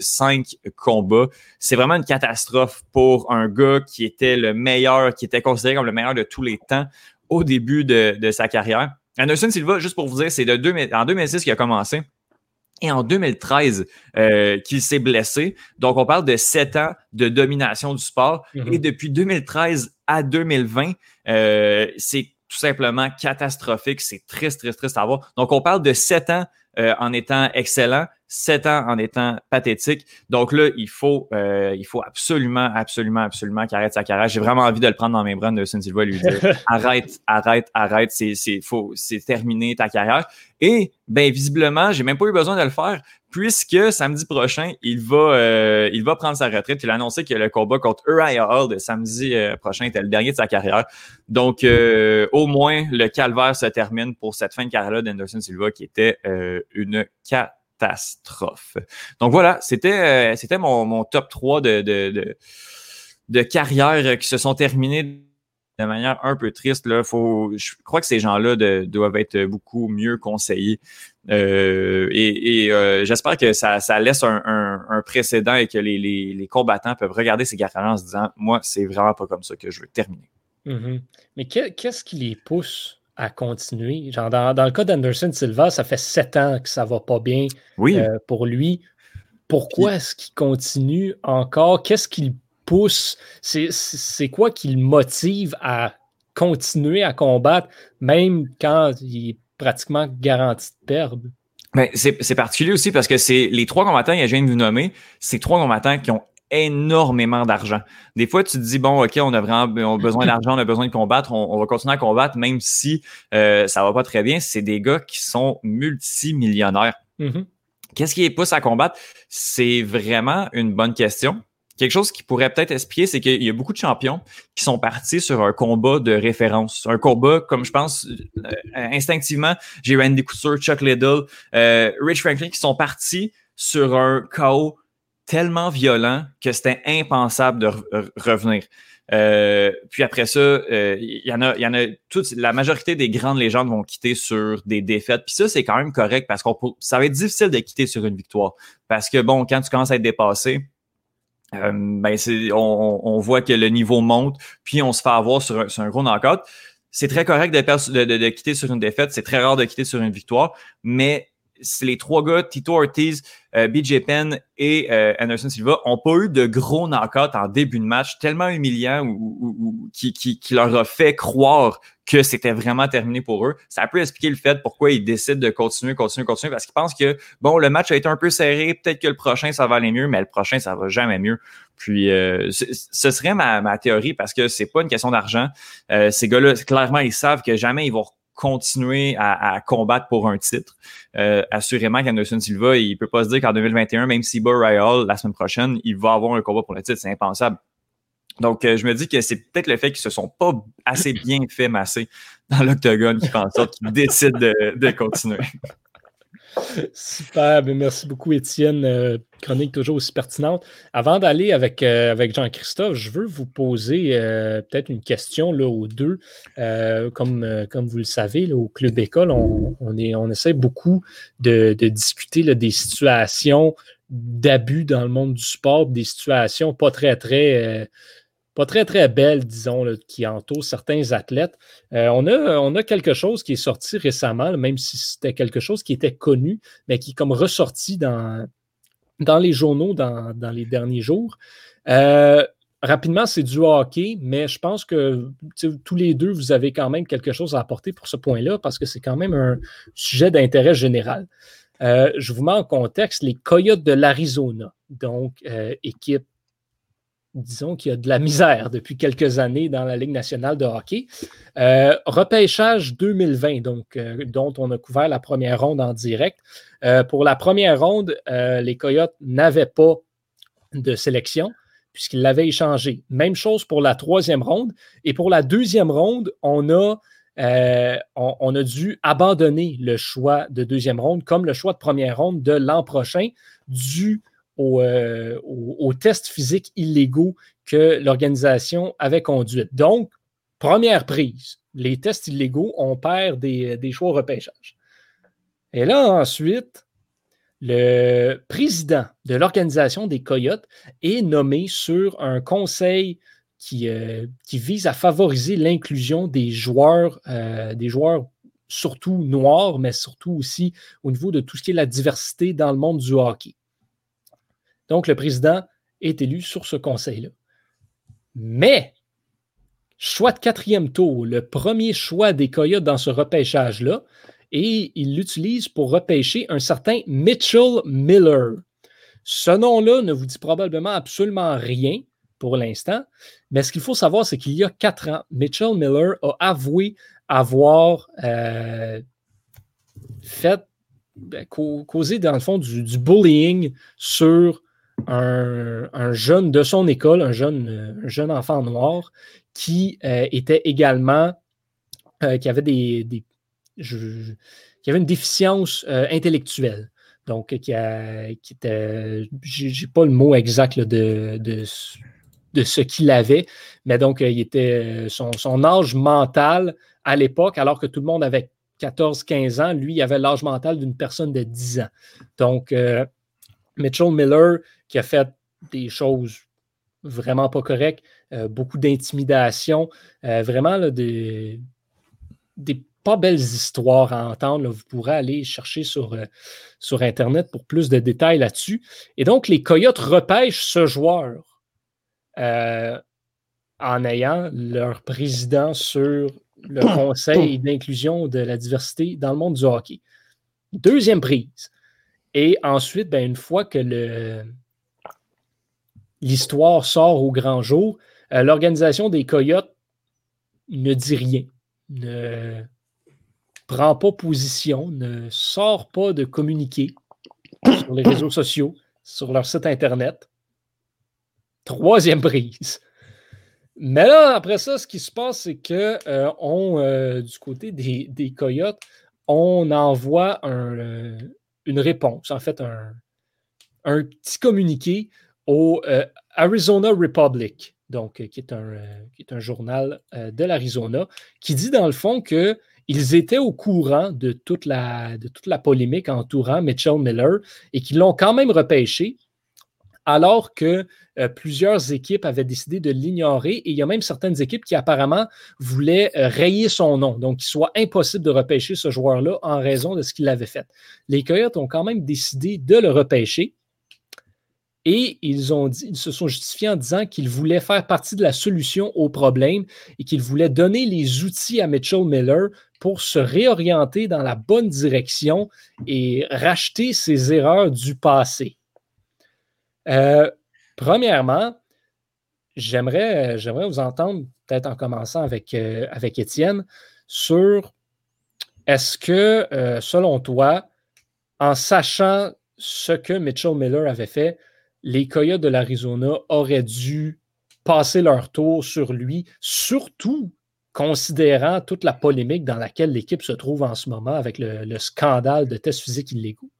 Speaker 2: cinq combats. C'est vraiment une catastrophe pour un gars qui était le meilleur, qui était considéré comme le meilleur de tous les temps au début de, de sa carrière. Anderson Silva, juste pour vous dire, c'est en 2006 qu'il a commencé et en 2013 euh, qu'il s'est blessé. Donc, on parle de sept ans de domination du sport. Mm-hmm. Et depuis 2013 à 2020, euh, c'est tout simplement catastrophique. C'est triste, triste, triste à voir. Donc, on parle de sept ans euh, en étant excellent, sept ans en étant pathétique. Donc là, il faut, euh, il faut absolument, absolument, absolument qu'il arrête sa carrière. J'ai vraiment envie de le prendre dans mes bras de Silva et lui dire arrête, arrête, arrête, c'est, c'est, faut, c'est terminé ta carrière. Et ben visiblement, j'ai même pas eu besoin de le faire puisque samedi prochain, il va, euh, il va prendre sa retraite. Il a annoncé que le combat contre Uriah Hall de samedi euh, prochain était le dernier de sa carrière. Donc, au moins, le calvaire se termine pour cette fin de carrière d'Anderson Silva qui était une catastrophe. Donc voilà, c'était euh, c'était mon, top 3 de, de, de, carrières qui se sont terminées de manière un peu triste. Là. Faut, je crois que ces gens-là doivent être beaucoup mieux conseillés. Euh, et, euh, j'espère que ça, laisse un, précédent et que les, combattants peuvent regarder ces carrières en se disant Moi, c'est vraiment pas comme ça que je veux terminer.
Speaker 1: Mm-hmm. Mais qu'est-ce qui les pousse à continuer? Genre dans, le cas d'Anderson Silva, ça fait sept ans que ça va pas bien euh, pour lui. Pourquoi est-ce qu'il continue encore? Qu'est-ce qu'il pousse? C'est quoi qui le motive à continuer à combattre, même quand il est pratiquement garanti de perdre?
Speaker 2: Mais c'est particulier aussi parce que c'est les trois combattants, il y a viens de vous nommer, c'est trois combattants qui ont énormément d'argent. Des fois, tu te dis, bon, OK, on a vraiment besoin d'argent, on a besoin de combattre, on, va continuer à combattre, même si euh, ça va pas très bien. C'est des gars qui sont multimillionnaires. Mm-hmm. Qu'est-ce qui les pousse à combattre? C'est vraiment une bonne question. Quelque chose qui pourrait peut-être expliquer, c'est qu'il y a beaucoup de champions qui sont partis sur un combat de référence. Un combat, comme je pense, euh, instinctivement, j'ai Randy Couture, Chuck Liddell, euh, Rich Franklin qui sont partis sur un KO tellement violent que c'était impensable de revenir. Euh, puis après ça, euh, il y en a, y en a toute la majorité des grandes légendes vont quitter sur des défaites. Puis ça, c'est quand même correct parce qu'on ça va être difficile de quitter sur une victoire. Parce que bon, quand tu commences à être dépassé, euh, ben on, on, voit que le niveau monte, puis on se fait avoir sur un, sur un gros. C'est très correct de, de, de, quitter sur une défaite, c'est très rare de quitter sur une victoire, mais c'est les trois gars, Tito Ortiz, euh, BJ Penn et euh, Anderson Silva, n'ont pas eu de gros knockouts en début de match, tellement humiliant ou, qui, qui, leur a fait croire que c'était vraiment terminé pour eux. Ça peut expliquer le fait pourquoi ils décident de continuer, continuer, continuer, parce qu'ils pensent que, bon, le match a été un peu serré, peut-être que le prochain, ça va aller mieux, mais le prochain, ça va jamais mieux. Puis, euh, ce serait ma, ma, théorie, parce que c'est pas une question d'argent. ces gars-là, clairement, ils savent que jamais ils vont continuer à, combattre pour un titre. Euh, assurément qu'Anderson Silva, il peut pas se dire qu'en 2021, même si bat Hall la semaine prochaine, il va avoir un combat pour le titre. C'est impensable. Donc, euh, je me dis que c'est peut-être le fait qu'ils se sont pas assez bien fait masser dans l'octogone qui fait en sorte qu'ils décident de continuer.
Speaker 1: Super, ben, merci beaucoup Étienne, euh, chronique toujours aussi pertinente. Avant d'aller avec, euh, avec Jean-Christophe, je veux vous poser euh, peut-être une question là, aux deux. comme, comme vous le savez, au Club École, on, on essaie beaucoup de, discuter des situations d'abus dans le monde du sport, des situations pas très, très pas très, très belle, disons, qui entoure certains athlètes. Euh, on, a, on a quelque chose qui est sorti récemment, même si c'était quelque chose qui était connu, mais qui est comme ressorti dans, dans les journaux dans, les derniers jours. Euh, rapidement, c'est du hockey, mais je pense que tous les deux, vous avez quand même quelque chose à apporter pour ce point-là, parce que c'est quand même un sujet d'intérêt général. Euh, je vous mets en contexte les Coyotes de l'Arizona, donc équipe disons qu'il y a de la misère depuis quelques années dans la Ligue nationale de hockey. Euh, repêchage 2020, donc, euh, dont on a couvert la première ronde en direct. Euh, pour la première ronde, les Coyotes n'avaient pas de sélection. puisqu'il l'avait échangé. Même chose pour la troisième ronde. Et pour la deuxième ronde, on a, on, a dû abandonner le choix de deuxième ronde comme le choix de première ronde de l'an prochain, dû euh, aux, tests physiques illégaux que l'organisation avait conduits. Donc, première prise, les tests illégaux, on perd des, des choix repêchage. Et là, ensuite, le président de l'organisation des Coyotes est nommé sur un conseil qui, euh, vise à favoriser l'inclusion des joueurs, euh, des joueurs surtout noirs, mais surtout aussi au niveau de tout ce qui est la diversité dans le monde du hockey. Donc, le président est élu sur ce conseil-là. Mais, choix de quatrième tour, le premier choix des Coyotes dans ce repêchage-là, et il l'utilise pour repêcher un certain Mitchell Miller. Ce nom-là ne vous dit probablement absolument rien pour l'instant, mais ce qu'il faut savoir, c'est qu'il y a quatre ans, Mitchell Miller a avoué avoir euh, fait, ben, causé dans le fond du, bullying sur un, jeune de son école, un jeune, jeune enfant noir, qui euh, était également, euh, qui avait des, qui avait une déficience euh, intellectuelle. Donc, qui, a, qui était, j'ai pas le mot exact de, de, ce qu'il avait, mais donc, il était son, son âge mental à l'époque, alors que tout le monde avait 14-15 ans, lui, il avait l'âge mental d'une personne de 10 ans. Donc, euh, Mitchell Miller, qui a fait des choses vraiment pas correctes, euh, beaucoup d'intimidation, vraiment des, des pas belles histoires à entendre. Vous pourrez aller chercher sur, euh, sur Internet pour plus de détails là-dessus. Et donc, les Coyotes repêchent ce joueur euh, en ayant leur président sur le Conseil d'inclusion de la diversité dans le monde du hockey. Deuxième prise. Et ensuite, ben, une fois que l'histoire sort au grand jour, euh, l'organisation des Coyotes ne dit rien, ne, prend pas position, ne sort pas de communiqué sur les réseaux sociaux, sur leur site Internet. Troisième prise. Mais là, après ça, ce qui se passe, c'est que euh, on, euh, du côté des, coyotes, on envoie euh, une réponse, en fait, un, un petit communiqué au Arizona Republic, donc qui est un, qui est un journal de l'Arizona, qui dit dans le fond que ils étaient au courant de toute la, de toute la polémique entourant Mitchell Miller et qu'ils l'ont quand même repêché, alors que euh, plusieurs équipes avaient décidé de l'ignorer et il y a même certaines équipes qui apparemment voulaient euh, rayer son nom, donc qu'il soit impossible de repêcher ce joueur-là en raison de ce qu'il avait fait. Les Coyotes ont quand même décidé de le repêcher et ils, ils se sont justifiés en disant qu'ils voulaient faire partie de la solution au problème et qu'ils voulaient donner les outils à Mitchell Miller pour se réorienter dans la bonne direction et racheter ses erreurs du passé. Euh, premièrement, j'aimerais, j'aimerais vous entendre, peut-être en commençant avec, euh, avec Étienne, sur est-ce que, euh, selon toi, en sachant ce que Mitchell Miller avait fait, les Coyotes de l'Arizona auraient dû passer leur tour sur lui, surtout considérant toute la polémique dans laquelle l'équipe se trouve en ce moment avec le, scandale de tests physiques illégaux?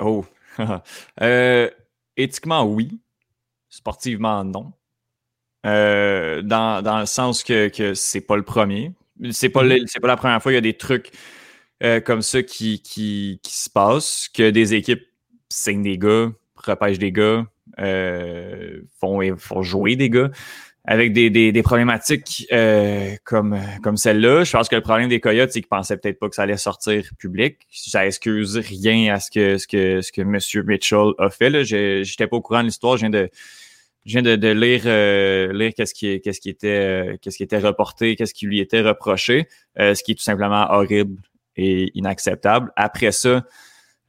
Speaker 2: Oh. Euh, éthiquement, oui. Sportivement, non. Euh, dans, le sens que, que c'est pas le premier. C'est pas, mm-hmm. pas la première fois qu'il y a des trucs comme ça qui, qui, qui, se passent, que des équipes signent des gars, repêchent des gars, font, font jouer des gars avec des, des, des problématiques euh, comme, comme celle-là. Je pense que le problème des Coyotes, c'est qu'ils pensaient peut-être pas que ça allait sortir public. Ça excuse rien à ce que ce que ce que M. Mitchell a fait. Je n'étais pas au courant de l'histoire. Je viens de je viens de, de lire euh, lire qu'est-ce qui qu'est-ce qui était euh, qu'est-ce qui était reporté, qu'est-ce qui lui était reproché, ce qui est tout simplement horrible et inacceptable. Après ça,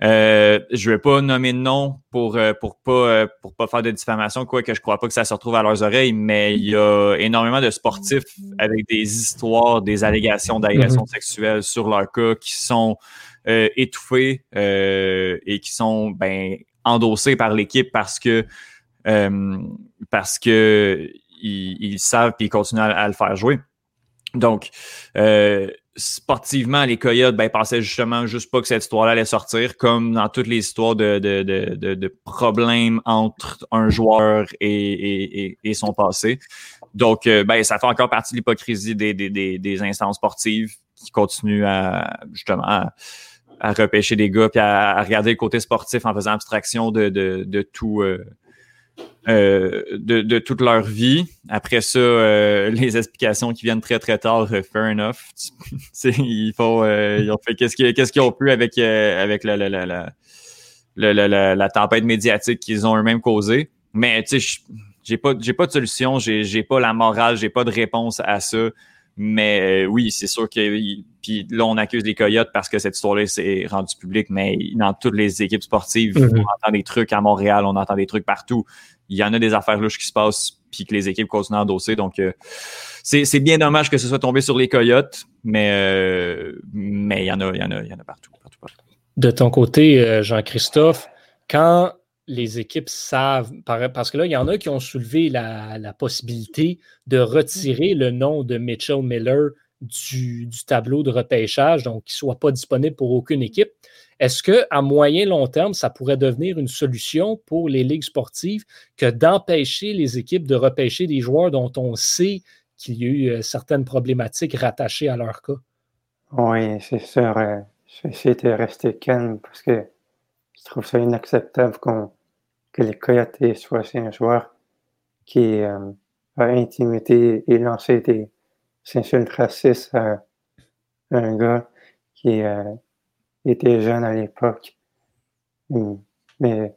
Speaker 2: euh, je ne vais pas nommer de nom pour euh, pour pas euh, pour pas faire de diffamation, quoi que je crois pas que ça se retrouve à leurs oreilles, mais il y a énormément de sportifs avec des histoires, des allégations d'agression mm-hmm. sexuelle sur leur cas qui sont étouffés et qui sont ben endossés par l'équipe parce que parce que ils, savent et ils continuent à, le faire jouer. Donc, sportivement, les Coyotes ben, pensaient justement juste pas que cette histoire-là allait sortir, comme dans toutes les histoires de, de, de, de problèmes entre un joueur et, et, et son passé. Donc, euh, ben, ça fait encore partie de l'hypocrisie des, des, des, des, instances sportives qui continuent à justement à, repêcher des gars puis à, regarder le côté sportif en faisant abstraction de, tout. Euh, euh, de, de, toute leur vie. Après ça, euh, les explications qui viennent très très tard, euh, fair enough. ils ils ont fait qu'est-ce qu'ils ont pu avec avec la la, la, la, tempête médiatique qu'ils ont eux-mêmes causée. Mais tu sais, j'ai pas pas de solution, j'ai pas la morale, j'ai pas de réponse à ça. Mais oui, c'est sûr que puis là on accuse les coyotes parce que cette histoire-là s'est rendue publique, mais dans toutes les équipes sportives, mm-hmm. on entend des trucs à Montréal, on entend des trucs partout il y en a des affaires louches qui se passent puis que les équipes continuent à endosser. Donc, euh, c'est bien dommage que ce soit tombé sur les Coyotes, mais, euh, mais il, y en a, il, y en a, il y en a partout,
Speaker 1: De ton côté, euh, Jean-Christophe, quand les équipes savent, parce que là, il y en a qui ont soulevé la, possibilité de retirer le nom de Mitchell Miller du, tableau de repêchage, donc qu'il ne soit pas disponible pour aucune équipe. Est-ce qu'à moyen long terme, ça pourrait devenir une solution pour les ligues sportives que d'empêcher les équipes de repêcher des joueurs dont on sait qu'il y a eu euh, certaines problématiques rattachées à leur cas?
Speaker 3: Oui, c'est sûr. Euh, je vais essayer de rester calme parce que je trouve ça inacceptable que les Coyotes soient un joueur qui euh, a intimidé et lancé des insultes racistes à un gars qui, était jeune à l'époque. Hmm. Mais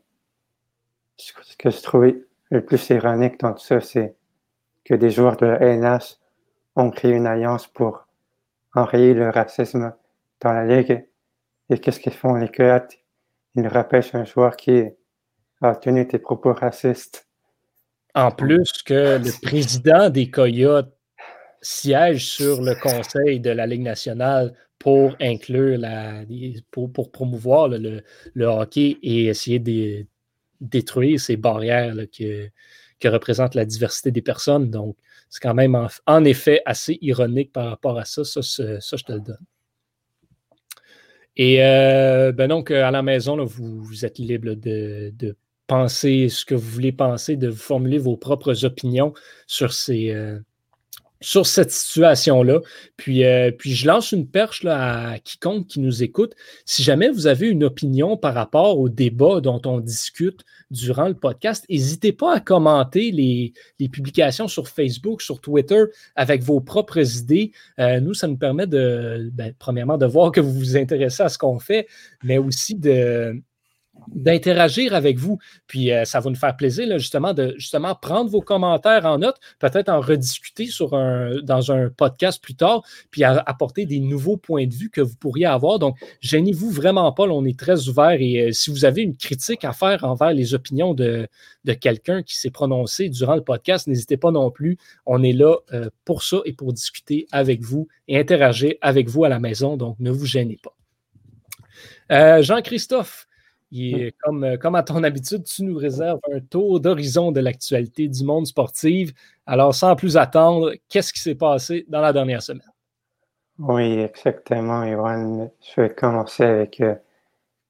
Speaker 3: ce que je trouvais le plus ironique dans tout ça, c'est que des joueurs de la NH ont créé une alliance pour enrayer le racisme dans la ligue. Et qu'est-ce qu'ils font, les Coyotes? Ils repêchent un joueur qui a tenu des propos racistes.
Speaker 1: En plus que le président des Coyotes siège sur le conseil de la Ligue nationale pour inclure la, pour, promouvoir le, hockey et essayer de détruire ces barrières que, que, représente la diversité des personnes. Donc, c'est quand même en, effet assez ironique par rapport à ça. Ça, je te le donne. Et euh, ben donc, à la maison, vous, êtes libre de, penser ce que vous voulez penser, de formuler vos propres opinions sur ces, euh, sur cette situation-là. Puis, euh, puis je lance une perche là, à quiconque qui nous écoute. Si jamais vous avez une opinion par rapport au débat dont on discute durant le podcast, n'hésitez pas à commenter les, publications sur Facebook, sur Twitter avec vos propres idées. Euh, nous, ça nous permet de, ben, premièrement, de voir que vous vous intéressez à ce qu'on fait, mais aussi de d'interagir avec vous. Puis euh, ça va nous faire plaisir justement de justement prendre vos commentaires en note, peut-être en rediscuter sur un, dans un podcast plus tard, puis apporter des nouveaux points de vue que vous pourriez avoir. Donc, gênez-vous vraiment pas, on est très ouvert et euh, si vous avez une critique à faire envers les opinions de, de quelqu'un qui s'est prononcé durant le podcast, n'hésitez pas non plus. On est là euh, pour ça et pour discuter avec vous et interagir avec vous à la maison. Donc, ne vous gênez pas. Jean-Christophe, comme, euh, comme à ton habitude, tu nous réserves un tour d'horizon de l'actualité du monde sportif. Alors, sans plus attendre, qu'est-ce qui s'est passé dans la dernière semaine?
Speaker 3: Oui, exactement, Ivan. Je vais commencer avec euh,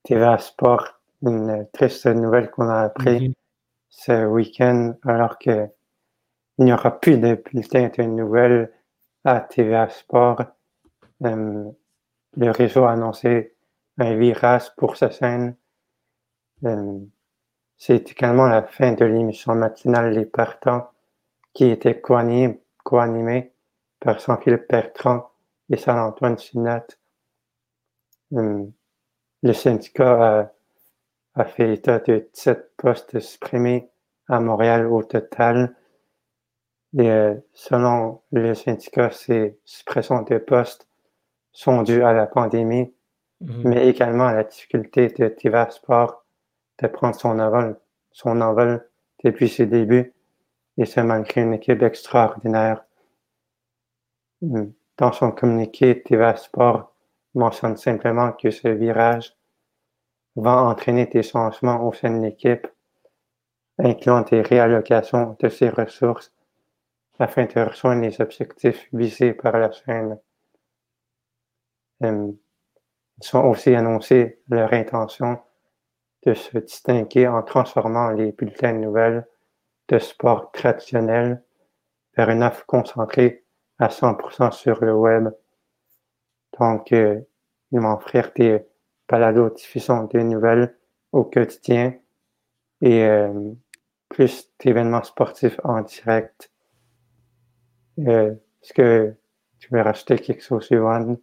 Speaker 3: TVA Sport, une triste nouvelle qu'on a appris mhm. ce week-end, alors qu'il n'y aura plus de bulletin de nouvelles à TVA Sport. Euh, le réseau a annoncé un virage pour sa scène euh, c'est également la fin de l'émission matinale Les Partants, qui était co-animée par Jean-Philippe Bertrand et Saint-Antoine Sinat. Euh, le syndicat a, fait état de 17 postes supprimés à Montréal au total. Et euh, selon le syndicat, ces suppressions de postes sont dues à la pandémie, mm-hmm. mais également à la difficulté de divers sports de prendre son envol, son envol depuis ses débuts et c'est malgré une équipe extraordinaire. Dans son communiqué, TVA Sport mentionne simplement que ce virage va entraîner des changements au sein de l'équipe. incluant des réallocations de ces ressources afin de rejoindre les objectifs visés par la chaîne. Euh, ils ont aussi annoncé leur intention de se distinguer en transformant les bulletins de nouvelles de sport traditionnels vers une offre concentrée à 100% sur le web. Donc, euh, ils vont des balados diffusion des nouvelles au quotidien et euh, plus d'événements sportifs en direct. Euh, est-ce que tu veux rajouter quelque chose, Johan?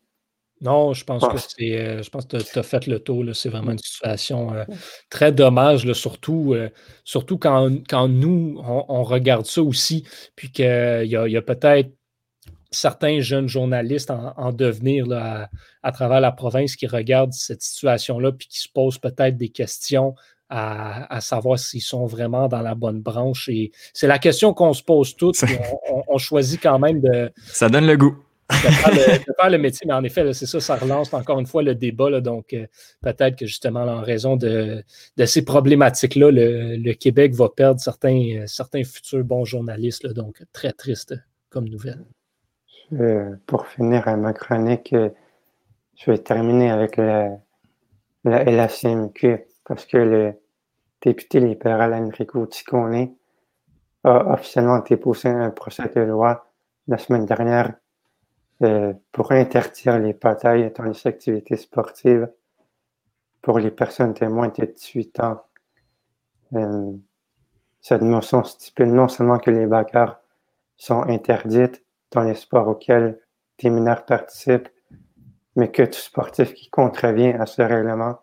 Speaker 1: Non, je pense que c'est. Euh, je pense que tu as fait le tour. C'est vraiment une situation euh, très dommage, surtout, euh, surtout quand, quand nous, on, regarde ça aussi, puis qu'il y a, peut-être certains jeunes journalistes en, devenir là, à, travers la province qui regardent cette situation-là, puis qui se posent peut-être des questions à, savoir s'ils sont vraiment dans la bonne branche. Et c'est la question qu'on se pose toutes. on choisit quand même de.
Speaker 2: Ça donne le goût
Speaker 1: de, faire le, métier, mais en effet, c'est ça, ça relance encore une fois le débat. donc, euh, peut-être que justement, en raison de, ces problématiques-là, le, Québec va perdre certains, euh, certains futurs bons journalistes. donc, très triste comme nouvelle.
Speaker 3: pour finir à ma chronique, euh, je vais terminer avec la, la LACMQ parce que le député libéral Enrico Ticone a officiellement déposé un procès de loi la semaine dernière euh, pour interdire les batailles dans les activités sportives pour les personnes de moins de 18 ans. Euh, cette notion stipule non seulement que les bagarres sont interdites dans les sports auxquels des mineurs participent, mais que tout sportif qui contrevient à ce règlement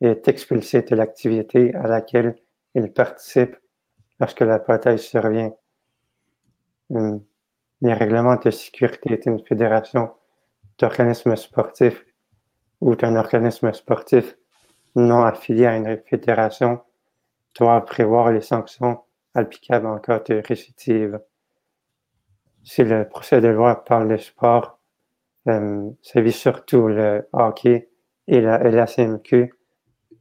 Speaker 3: est expulsé de l'activité à laquelle il participe lorsque la bataille survient. Euh, les règlements de sécurité d'une fédération d'organismes sportifs ou d'un organisme sportif non affilié à une fédération doivent prévoir les sanctions applicables en cas de récidive. Si le procès de loi parle de sport, euh, ça vise surtout le hockey et la LACMQ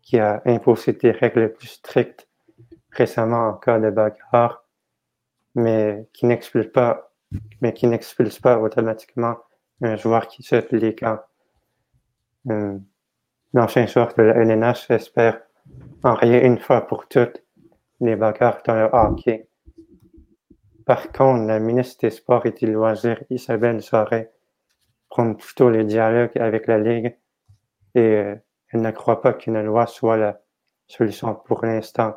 Speaker 3: qui a imposé des règles plus strictes récemment en cas de bagarre, mais qui n'explique pas mais qui n'expulse pas automatiquement un joueur qui se les camps. Euh, L'ancien joueur de la LNH espère enrayer une fois pour toutes les bagarres dans le hockey. Par contre, la ministre des Sports et du Loisir, Isabelle Soret, prend plutôt le dialogue avec la Ligue et euh, elle ne croit pas qu'une loi soit la solution pour l'instant.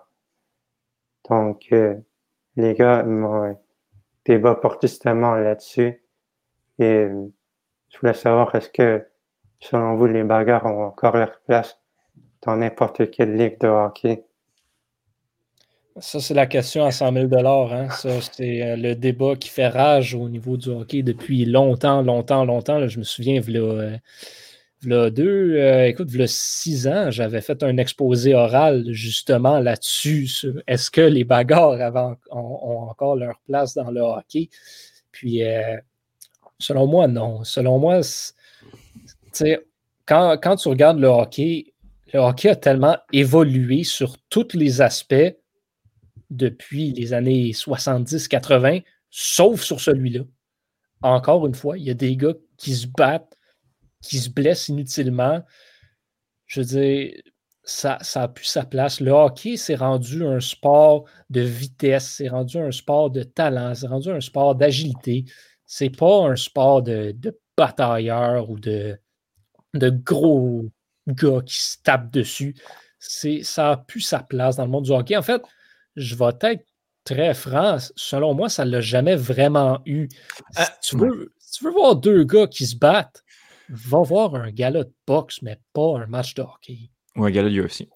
Speaker 3: Donc, euh, les gars, moi, débat porte justement là-dessus. Et euh, je voulais savoir, est-ce que, selon vous, les bagarres ont encore leur place dans n'importe quelle ligue de hockey?
Speaker 1: Ça, c'est la question à 100 000 hein? Ça, c'est euh, le débat qui fait rage au niveau du hockey depuis longtemps, longtemps, longtemps. je me souviens, là, V'là deux, euh, écoute, v'là six ans, j'avais fait un exposé oral justement là-dessus, est-ce que les bagarres ont, encore leur place dans le hockey? Puis, euh, selon moi, non. Selon moi, quand tu regardes le hockey, le hockey a tellement évolué sur tous les aspects depuis les années 70-80, sauf sur celui-là. Encore une fois, il y a des gars qui se battent qui se blesse inutilement. Je veux dire, ça, ça a plus sa place. Le hockey s'est rendu un sport de vitesse, c'est rendu un sport de talent, c'est rendu un sport d'agilité. C'est pas un sport de, de batailleur ou de, de gros gars qui se tapent dessus. Ça a plus sa place dans le monde du hockey. En fait, je vais être très franc. Selon moi, ça ne l'a jamais vraiment eu. Euh, tu veux, si tu veux voir deux gars qui se battent, va voir un gala de boxe, mais pas un match de hockey.
Speaker 2: Ou un gala de UFC.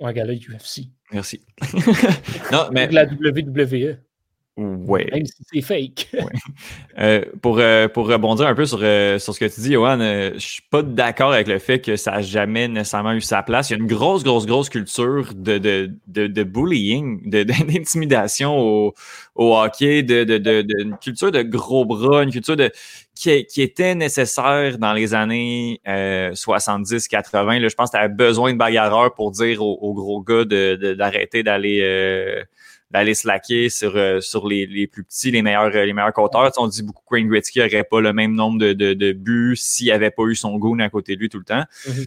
Speaker 1: Ou un gala de UFC.
Speaker 2: Merci.
Speaker 1: non, mais... La WWE.
Speaker 2: Ouais.
Speaker 1: Même si c'est fake.
Speaker 2: Euh, pour, euh, pour rebondir un peu sur, euh, sur ce que tu dis, Johan, je suis pas d'accord avec le fait que ça n'a jamais nécessairement eu sa place. Il y a une grosse, grosse, grosse culture de, de, de, de bullying, d'intimidation au, au, hockey, de, de, une culture de gros bras, une culture de, qui, qui était nécessaire dans les années 70-80. Je pense que tu avais besoin de bagarreurs pour dire aux, aux gros gars d'arrêter d'aller d'aller slacker sur, euh, sur les, les, plus petits, les meilleurs, les meilleurs compteurs. on dit beaucoup que Wayne Gretzky n'aurait pas le même nombre de, de, de buts s'il n'avait pas eu son goon à côté de lui tout le temps. Mm-hmm.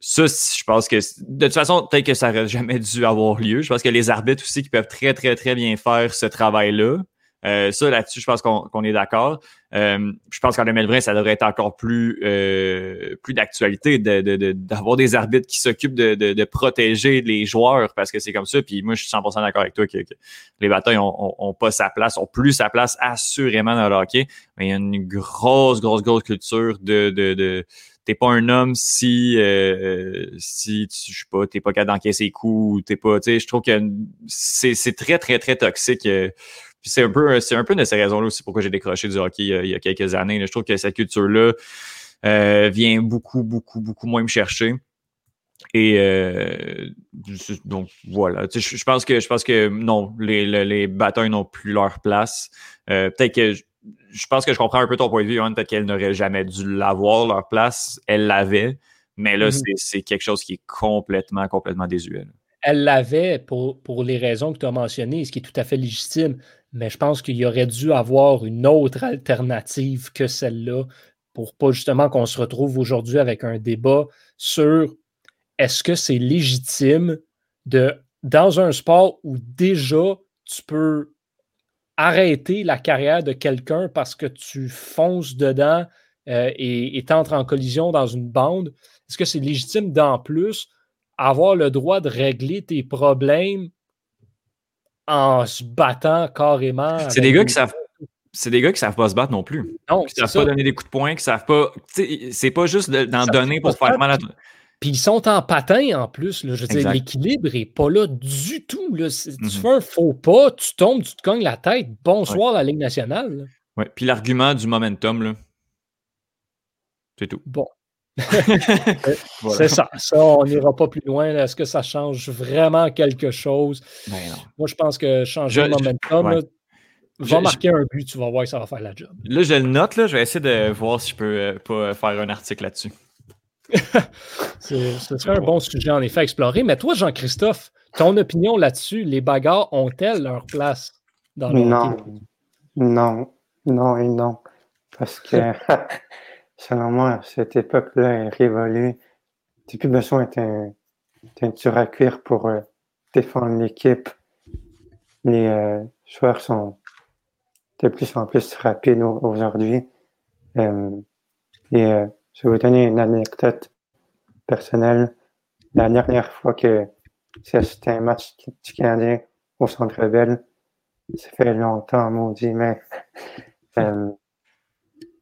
Speaker 2: Ça, je pense que de toute façon, peut-être que ça n'aurait jamais dû avoir lieu. Je pense que les arbitres aussi qui peuvent très, très, très bien faire ce travail-là. Euh, ça, là-dessus, je pense qu'on est d'accord. Euh, je pense qu'en 2020, ça devrait être encore plus, euh, plus d'actualité d'avoir des arbitres qui s'occupent de, protéger les joueurs parce que c'est comme ça. Puis moi, je suis 100% d'accord avec toi que, les batailles ont, pas sa place, ont plus sa place assurément dans le hockey. Mais il y a une grosse, grosse, grosse culture de, de, t'es pas un homme si si tu je sais pas t'es pas capable d'encaisser les coups t'es pas tu sais je trouve que c'est très très très toxique puis c'est un peu, c'est un peu de ces raisons-là aussi pourquoi j'ai décroché du hockey il y a, quelques années. Je trouve que cette culture-là euh, vient beaucoup, beaucoup, beaucoup moins me chercher. Et euh, donc voilà. Je, pense que je pense que non, les, les, batailles n'ont plus leur place. Euh, peut-être que je, pense que je comprends un peu ton point de vue, peut-être qu'elle n'aurait jamais dû l'avoir leur place. Elle l'avait, mais là, mm-hmm. c'est quelque chose qui est complètement, complètement désuet.
Speaker 1: Elle l'avait pour, pour les raisons que tu as mentionnées, ce qui est tout à fait légitime mais je pense qu'il y aurait dû avoir une autre alternative que celle-là pour pas justement qu'on se retrouve aujourd'hui avec un débat sur est-ce que c'est légitime de, dans un sport où déjà tu peux arrêter la carrière de quelqu'un parce que tu fonces dedans euh, et tu entres en collision dans une bande, est-ce que c'est légitime d'en plus avoir le droit de régler tes problèmes en se battant carrément.
Speaker 2: C'est des gars qui savent. C'est des gars qui savent pas se battre non plus. Non, qui savent pas donner des coups de poing, qui savent pas. C'est pas juste d'en donner pour faire mal à
Speaker 1: puis ils sont en patin en plus. Je veux dire, l'équilibre n'est pas là du tout. Tu mm-hmm. fais un faux pas, tu tombes, tu te cognes la tête. Bonsoir la Ligue nationale.
Speaker 2: Oui, puis l'argument du momentum, là. C'est tout.
Speaker 1: Bon. C'est ça. Ça, on n'ira pas plus loin. Est-ce que ça change vraiment quelque chose? Ben Moi, je pense que changer le momentum, va marquer un but, tu vas voir que ça va faire la job.
Speaker 2: Là, je le note, là, je vais essayer de voir si je peux euh, pas faire un article là-dessus.
Speaker 1: ce serait un bon sujet en effet à explorer. Mais toi, Jean-Christophe, ton opinion là-dessus, les bagarres ont-elles leur place dans le
Speaker 3: Non, non, non et non. Parce que Selon moi, cette époque-là est révolue. Tu n'as plus besoin d'un tir à cuire pour euh, défendre l'équipe. Les euh, joueurs sont de plus en plus rapides aujourd'hui. Euh, et je vais vous donner une anecdote personnelle. La dernière fois que c'était un match du Canadien au Centre Bell, ça fait longtemps, maudit, mais il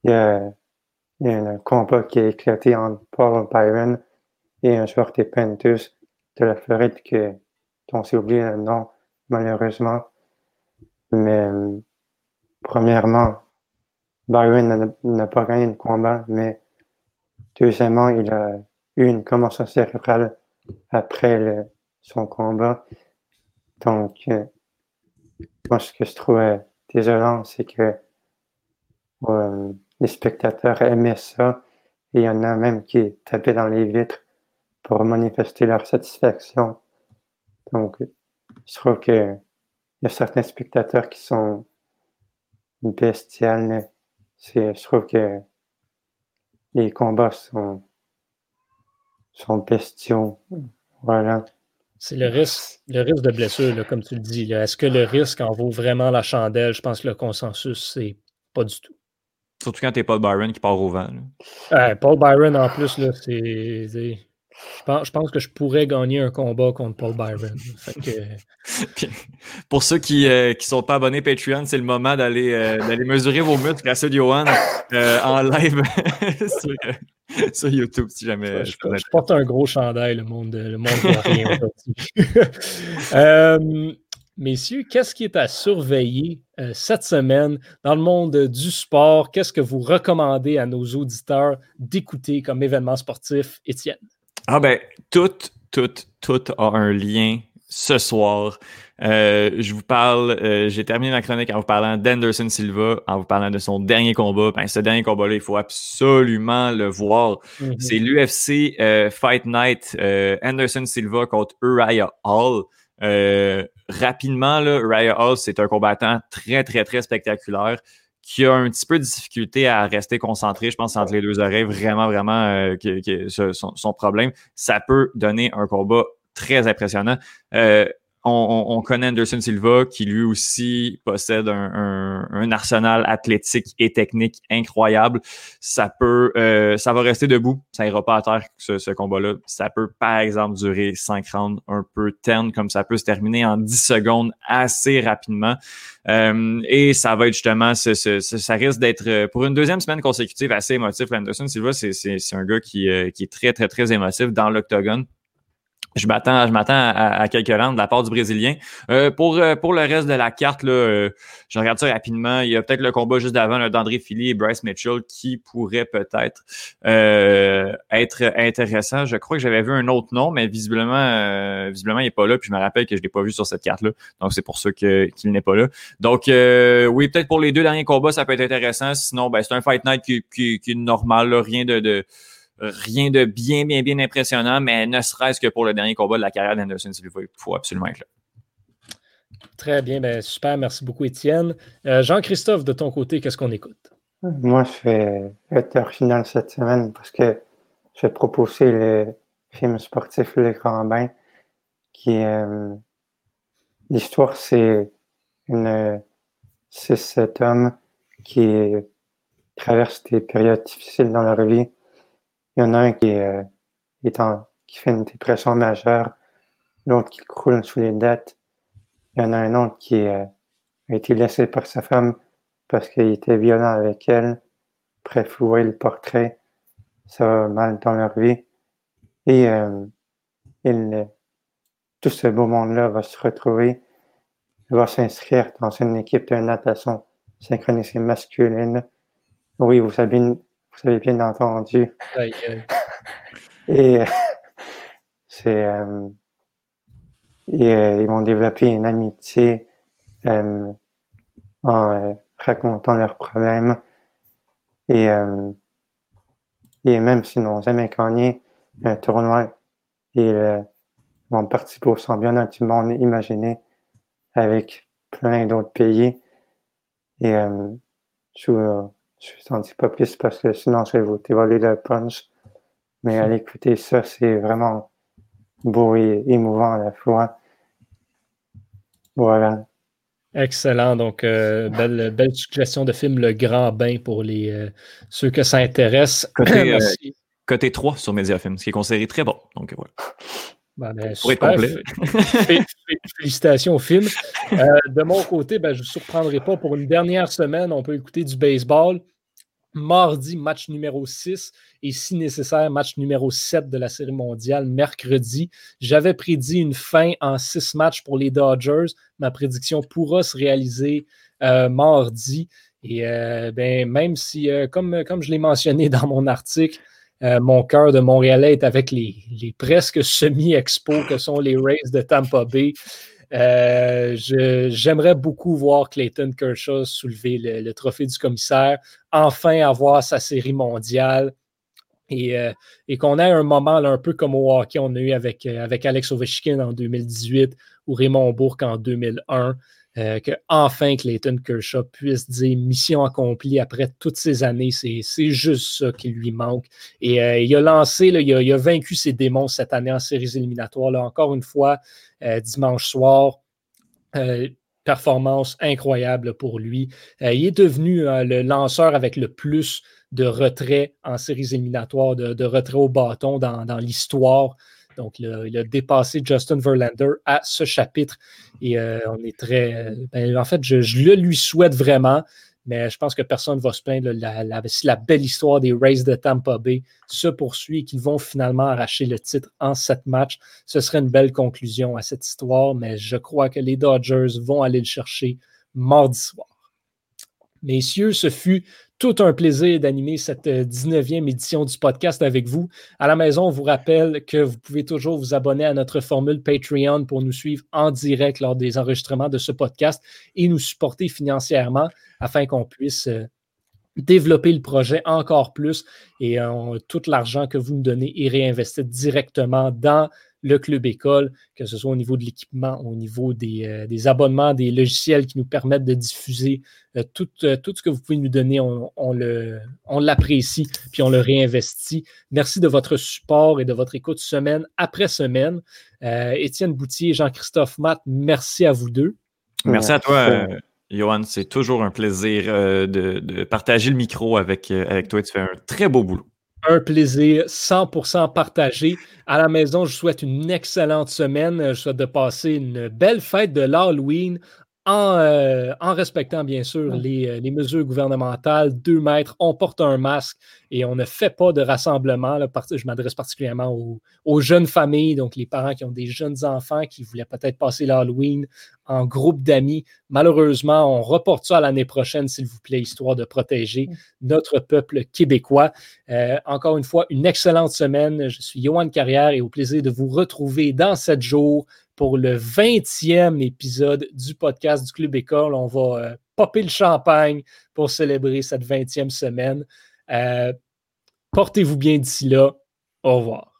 Speaker 3: y a il y a un combat qui a éclaté entre Paul Byron et un joueur des Panthers de la Floride que, dont s'est oublié le nom, malheureusement. Mais, premièrement, Byron n'a pas gagné le combat, mais deuxièmement, il a eu une commotion cérébrale après son combat. Donc, euh, moi, ce que je trouvais désolant, c'est que euh, les spectateurs aimaient ça et il y en a même qui tapaient dans les vitres pour manifester leur satisfaction. Donc, je trouve que il y a certains spectateurs qui sont bestiales. Je trouve que les combats sont, sont bestiaux. Voilà.
Speaker 1: C'est le risque, le risque de blessure, comme tu le dis. Est-ce que le risque en vaut vraiment la chandelle? Je pense que le consensus, c'est pas du tout.
Speaker 2: Surtout quand t'es Paul Byron qui part au vent.
Speaker 1: Paul Byron, en plus, là, c'est. Je pense, que je pourrais gagner un combat contre Paul Byron.
Speaker 2: pour ceux qui ne euh, sont pas abonnés Patreon, c'est le moment d'aller euh, mesurer vos muscles à ceux de Johan euh, en live sur, YouTube, si jamais.
Speaker 1: Je, porte un gros chandail, le monde, le monde rien. Messieurs, qu'est-ce qui est à surveiller euh, cette semaine dans le monde du sport? Qu'est-ce que vous recommandez à nos auditeurs d'écouter comme événement sportif, Étienne?
Speaker 2: Ah ben, tout, tout, tout a un lien ce soir. Euh, je vous parle, euh, j'ai terminé ma chronique en vous parlant d'Anderson Silva, en vous parlant de son dernier combat. Ben, ce dernier combat-là, il faut absolument le voir. Mm-hmm. C'est l'UFC Fight Night Anderson Silva contre Uriah Hall. Rapidement, là, Raya Hall, c'est un combattant très, très, très spectaculaire qui a un petit peu de difficulté à rester concentré, je pense, entre les deux oreilles, vraiment, vraiment, euh, son, son, problème. Ça peut donner un combat très impressionnant. Euh, on, connaît Anderson Silva qui lui aussi possède un, arsenal athlétique et technique incroyable. Ça peut, euh, ça va rester debout, ça ira pas à terre ce, combat-là. Ça peut par exemple durer 5 rounds un peu terne comme ça peut se terminer en 10 secondes assez rapidement. Euh, et ça va être justement, ça risque d'être euh, pour une deuxième semaine consécutive assez émotif. Anderson Silva, c'est un gars qui, qui est très très très émotif dans l'octogone je m'attends, je m'attends à, quelques rounds de la part du Brésilien. Euh, pour, euh, pour le reste de la carte, là, euh, je regarde ça rapidement. Il y a peut-être le combat juste d'avant d'André Philly et Bryce Mitchell qui pourrait peut-être être intéressant. Je crois que j'avais vu un autre nom, mais visiblement, visiblement, il n'est pas là. Puis je me rappelle que je ne l'ai pas vu sur cette carte-là. Donc, c'est pour ça que, qu'il n'est pas là. Donc, oui, peut-être pour les deux derniers combats, ça peut être intéressant. Sinon, ben, c'est un fight night qui, qui, qui est normal, rien de, de rien de bien, bien, bien impressionnant, mais ne serait-ce que pour le dernier combat de la carrière d'Anderson Silva, il faut absolument être là.
Speaker 1: Très bien, ben, super, merci beaucoup Étienne. Euh, Jean-Christophe, de ton côté, qu'est-ce qu'on écoute?
Speaker 3: Moi, je vais être original cette semaine parce que je vais proposer le film sportif Le Grand Bain, qui euh, l'histoire, c'est une 6-7 hommes qui traversent des périodes difficiles dans leur vie il y en a un qui, euh, est en, qui fait une dépression majeure, l'autre qui croule sous les dettes. Il y en a un autre qui euh, a été laissé par sa femme parce qu'il était violent avec elle. Voyez le portrait, ça va mal dans leur vie. Et euh, il, tout ce beau monde-là va se retrouver, va s'inscrire dans une équipe de natation synchronisée masculine. Oui, vous savez, vous avez bien entendu. et c'est euh, et, euh, ils vont développer une amitié euh, en racontant leurs problèmes. Et et même s'ils n'ont jamais gagné un tournoi ils vont participer au championnat du monde imaginé avec plein d'autres pays. Et je, je ne dis pas plus parce que sinon je vais vous dévoiler le punch. Mais allez écouter ça, c'est vraiment beau et émouvant à la fois. Voilà.
Speaker 1: Excellent. Donc, euh, belle, belle, suggestion de film Le Grand Bain pour les, euh, ceux que ça intéresse.
Speaker 2: Côté, euh, côté 3 sur Mediafilm, ce qui est considéré très bon. Donc, voilà.
Speaker 1: Ben, ben, pour être complet. Félicitations au film. de mon côté, ben, je ne vous surprendrai pas. Pour une dernière semaine, on peut écouter du baseball. Mardi, match numéro 6 et si nécessaire, match numéro 7 de la Série mondiale mercredi. J'avais prédit une fin en six matchs pour les Dodgers. Ma prédiction pourra se réaliser euh, mardi. Et euh, ben, même si, euh, comme, comme je l'ai mentionné dans mon article, mon cœur de Montréalais est avec les, presque semi-expos que sont les Rays de Tampa Bay. Euh, j'aimerais beaucoup voir Clayton Kershaw soulever le, trophée du commissaire, enfin avoir sa série mondiale et, euh, qu'on ait un moment un peu comme au hockey on a eu avec, euh, avec Alex Ovechkin en 2018 ou Raymond Bourque en 2001. Euh, que enfin Clayton Kershaw puisse dire mission accomplie après toutes ces années. C'est juste ça qui lui manque. Et euh, il a lancé, il, a, vaincu ses démons cette année en séries éliminatoires. Là, encore une fois, euh, dimanche soir. performance incroyable pour lui. il est devenu le lanceur avec le plus de retraits en séries éliminatoires, de, de retraits au bâton dans l'histoire donc, il a, dépassé Justin Verlander à ce chapitre. Et euh, on est très. Ben, en fait, je, le lui souhaite vraiment, mais je pense que personne ne va se plaindre. La, la, si la belle histoire des Rays de Tampa Bay se poursuit et qu'ils vont finalement arracher le titre en sept matchs, ce serait une belle conclusion à cette histoire, mais je crois que les Dodgers vont aller le chercher mardi soir. Messieurs, ce fut tout un plaisir d'animer cette 19e euh, édition du podcast avec vous. À la maison, on vous rappelle que vous pouvez toujours vous abonner à notre formule Patreon pour nous suivre en direct lors des enregistrements de ce podcast et nous supporter financièrement afin qu'on puisse euh, développer le projet encore plus et euh, tout l'argent que vous nous donnez est réinvesti directement dans le club école, que ce soit au niveau de l'équipement, au niveau des, euh, abonnements, des logiciels qui nous permettent de diffuser euh, tout, tout, ce que vous pouvez nous donner, on, on l'apprécie, puis on le réinvestit. Merci de votre support et de votre écoute semaine après semaine. Étienne Boutier, Jean-Christophe Matt, merci à vous deux.
Speaker 2: Merci à toi. Johan, c'est toujours un plaisir euh, de, partager le micro avec, euh, avec toi. Tu fais un très beau boulot.
Speaker 1: Un plaisir 100% partagé. À la maison, je souhaite une excellente semaine. Je souhaite de passer une belle fête de l'Halloween euh, en, respectant bien sûr les, mesures gouvernementales. Deux mètres, on porte un masque et on ne fait pas de rassemblement. je m'adresse particulièrement aux, jeunes familles, donc les parents qui ont des jeunes enfants qui voulaient peut-être passer l'Halloween en groupe d'amis. Malheureusement, on reporte ça à l'année prochaine, s'il vous plaît, histoire de protéger notre peuple québécois. Euh, encore une fois, une excellente semaine. Je suis Johan Carrière et au plaisir de vous retrouver dans sept jours pour le 20e épisode du podcast du Club École. On va euh, popper le champagne pour célébrer cette 20e semaine. Euh, portez-vous bien d'ici là. Au revoir.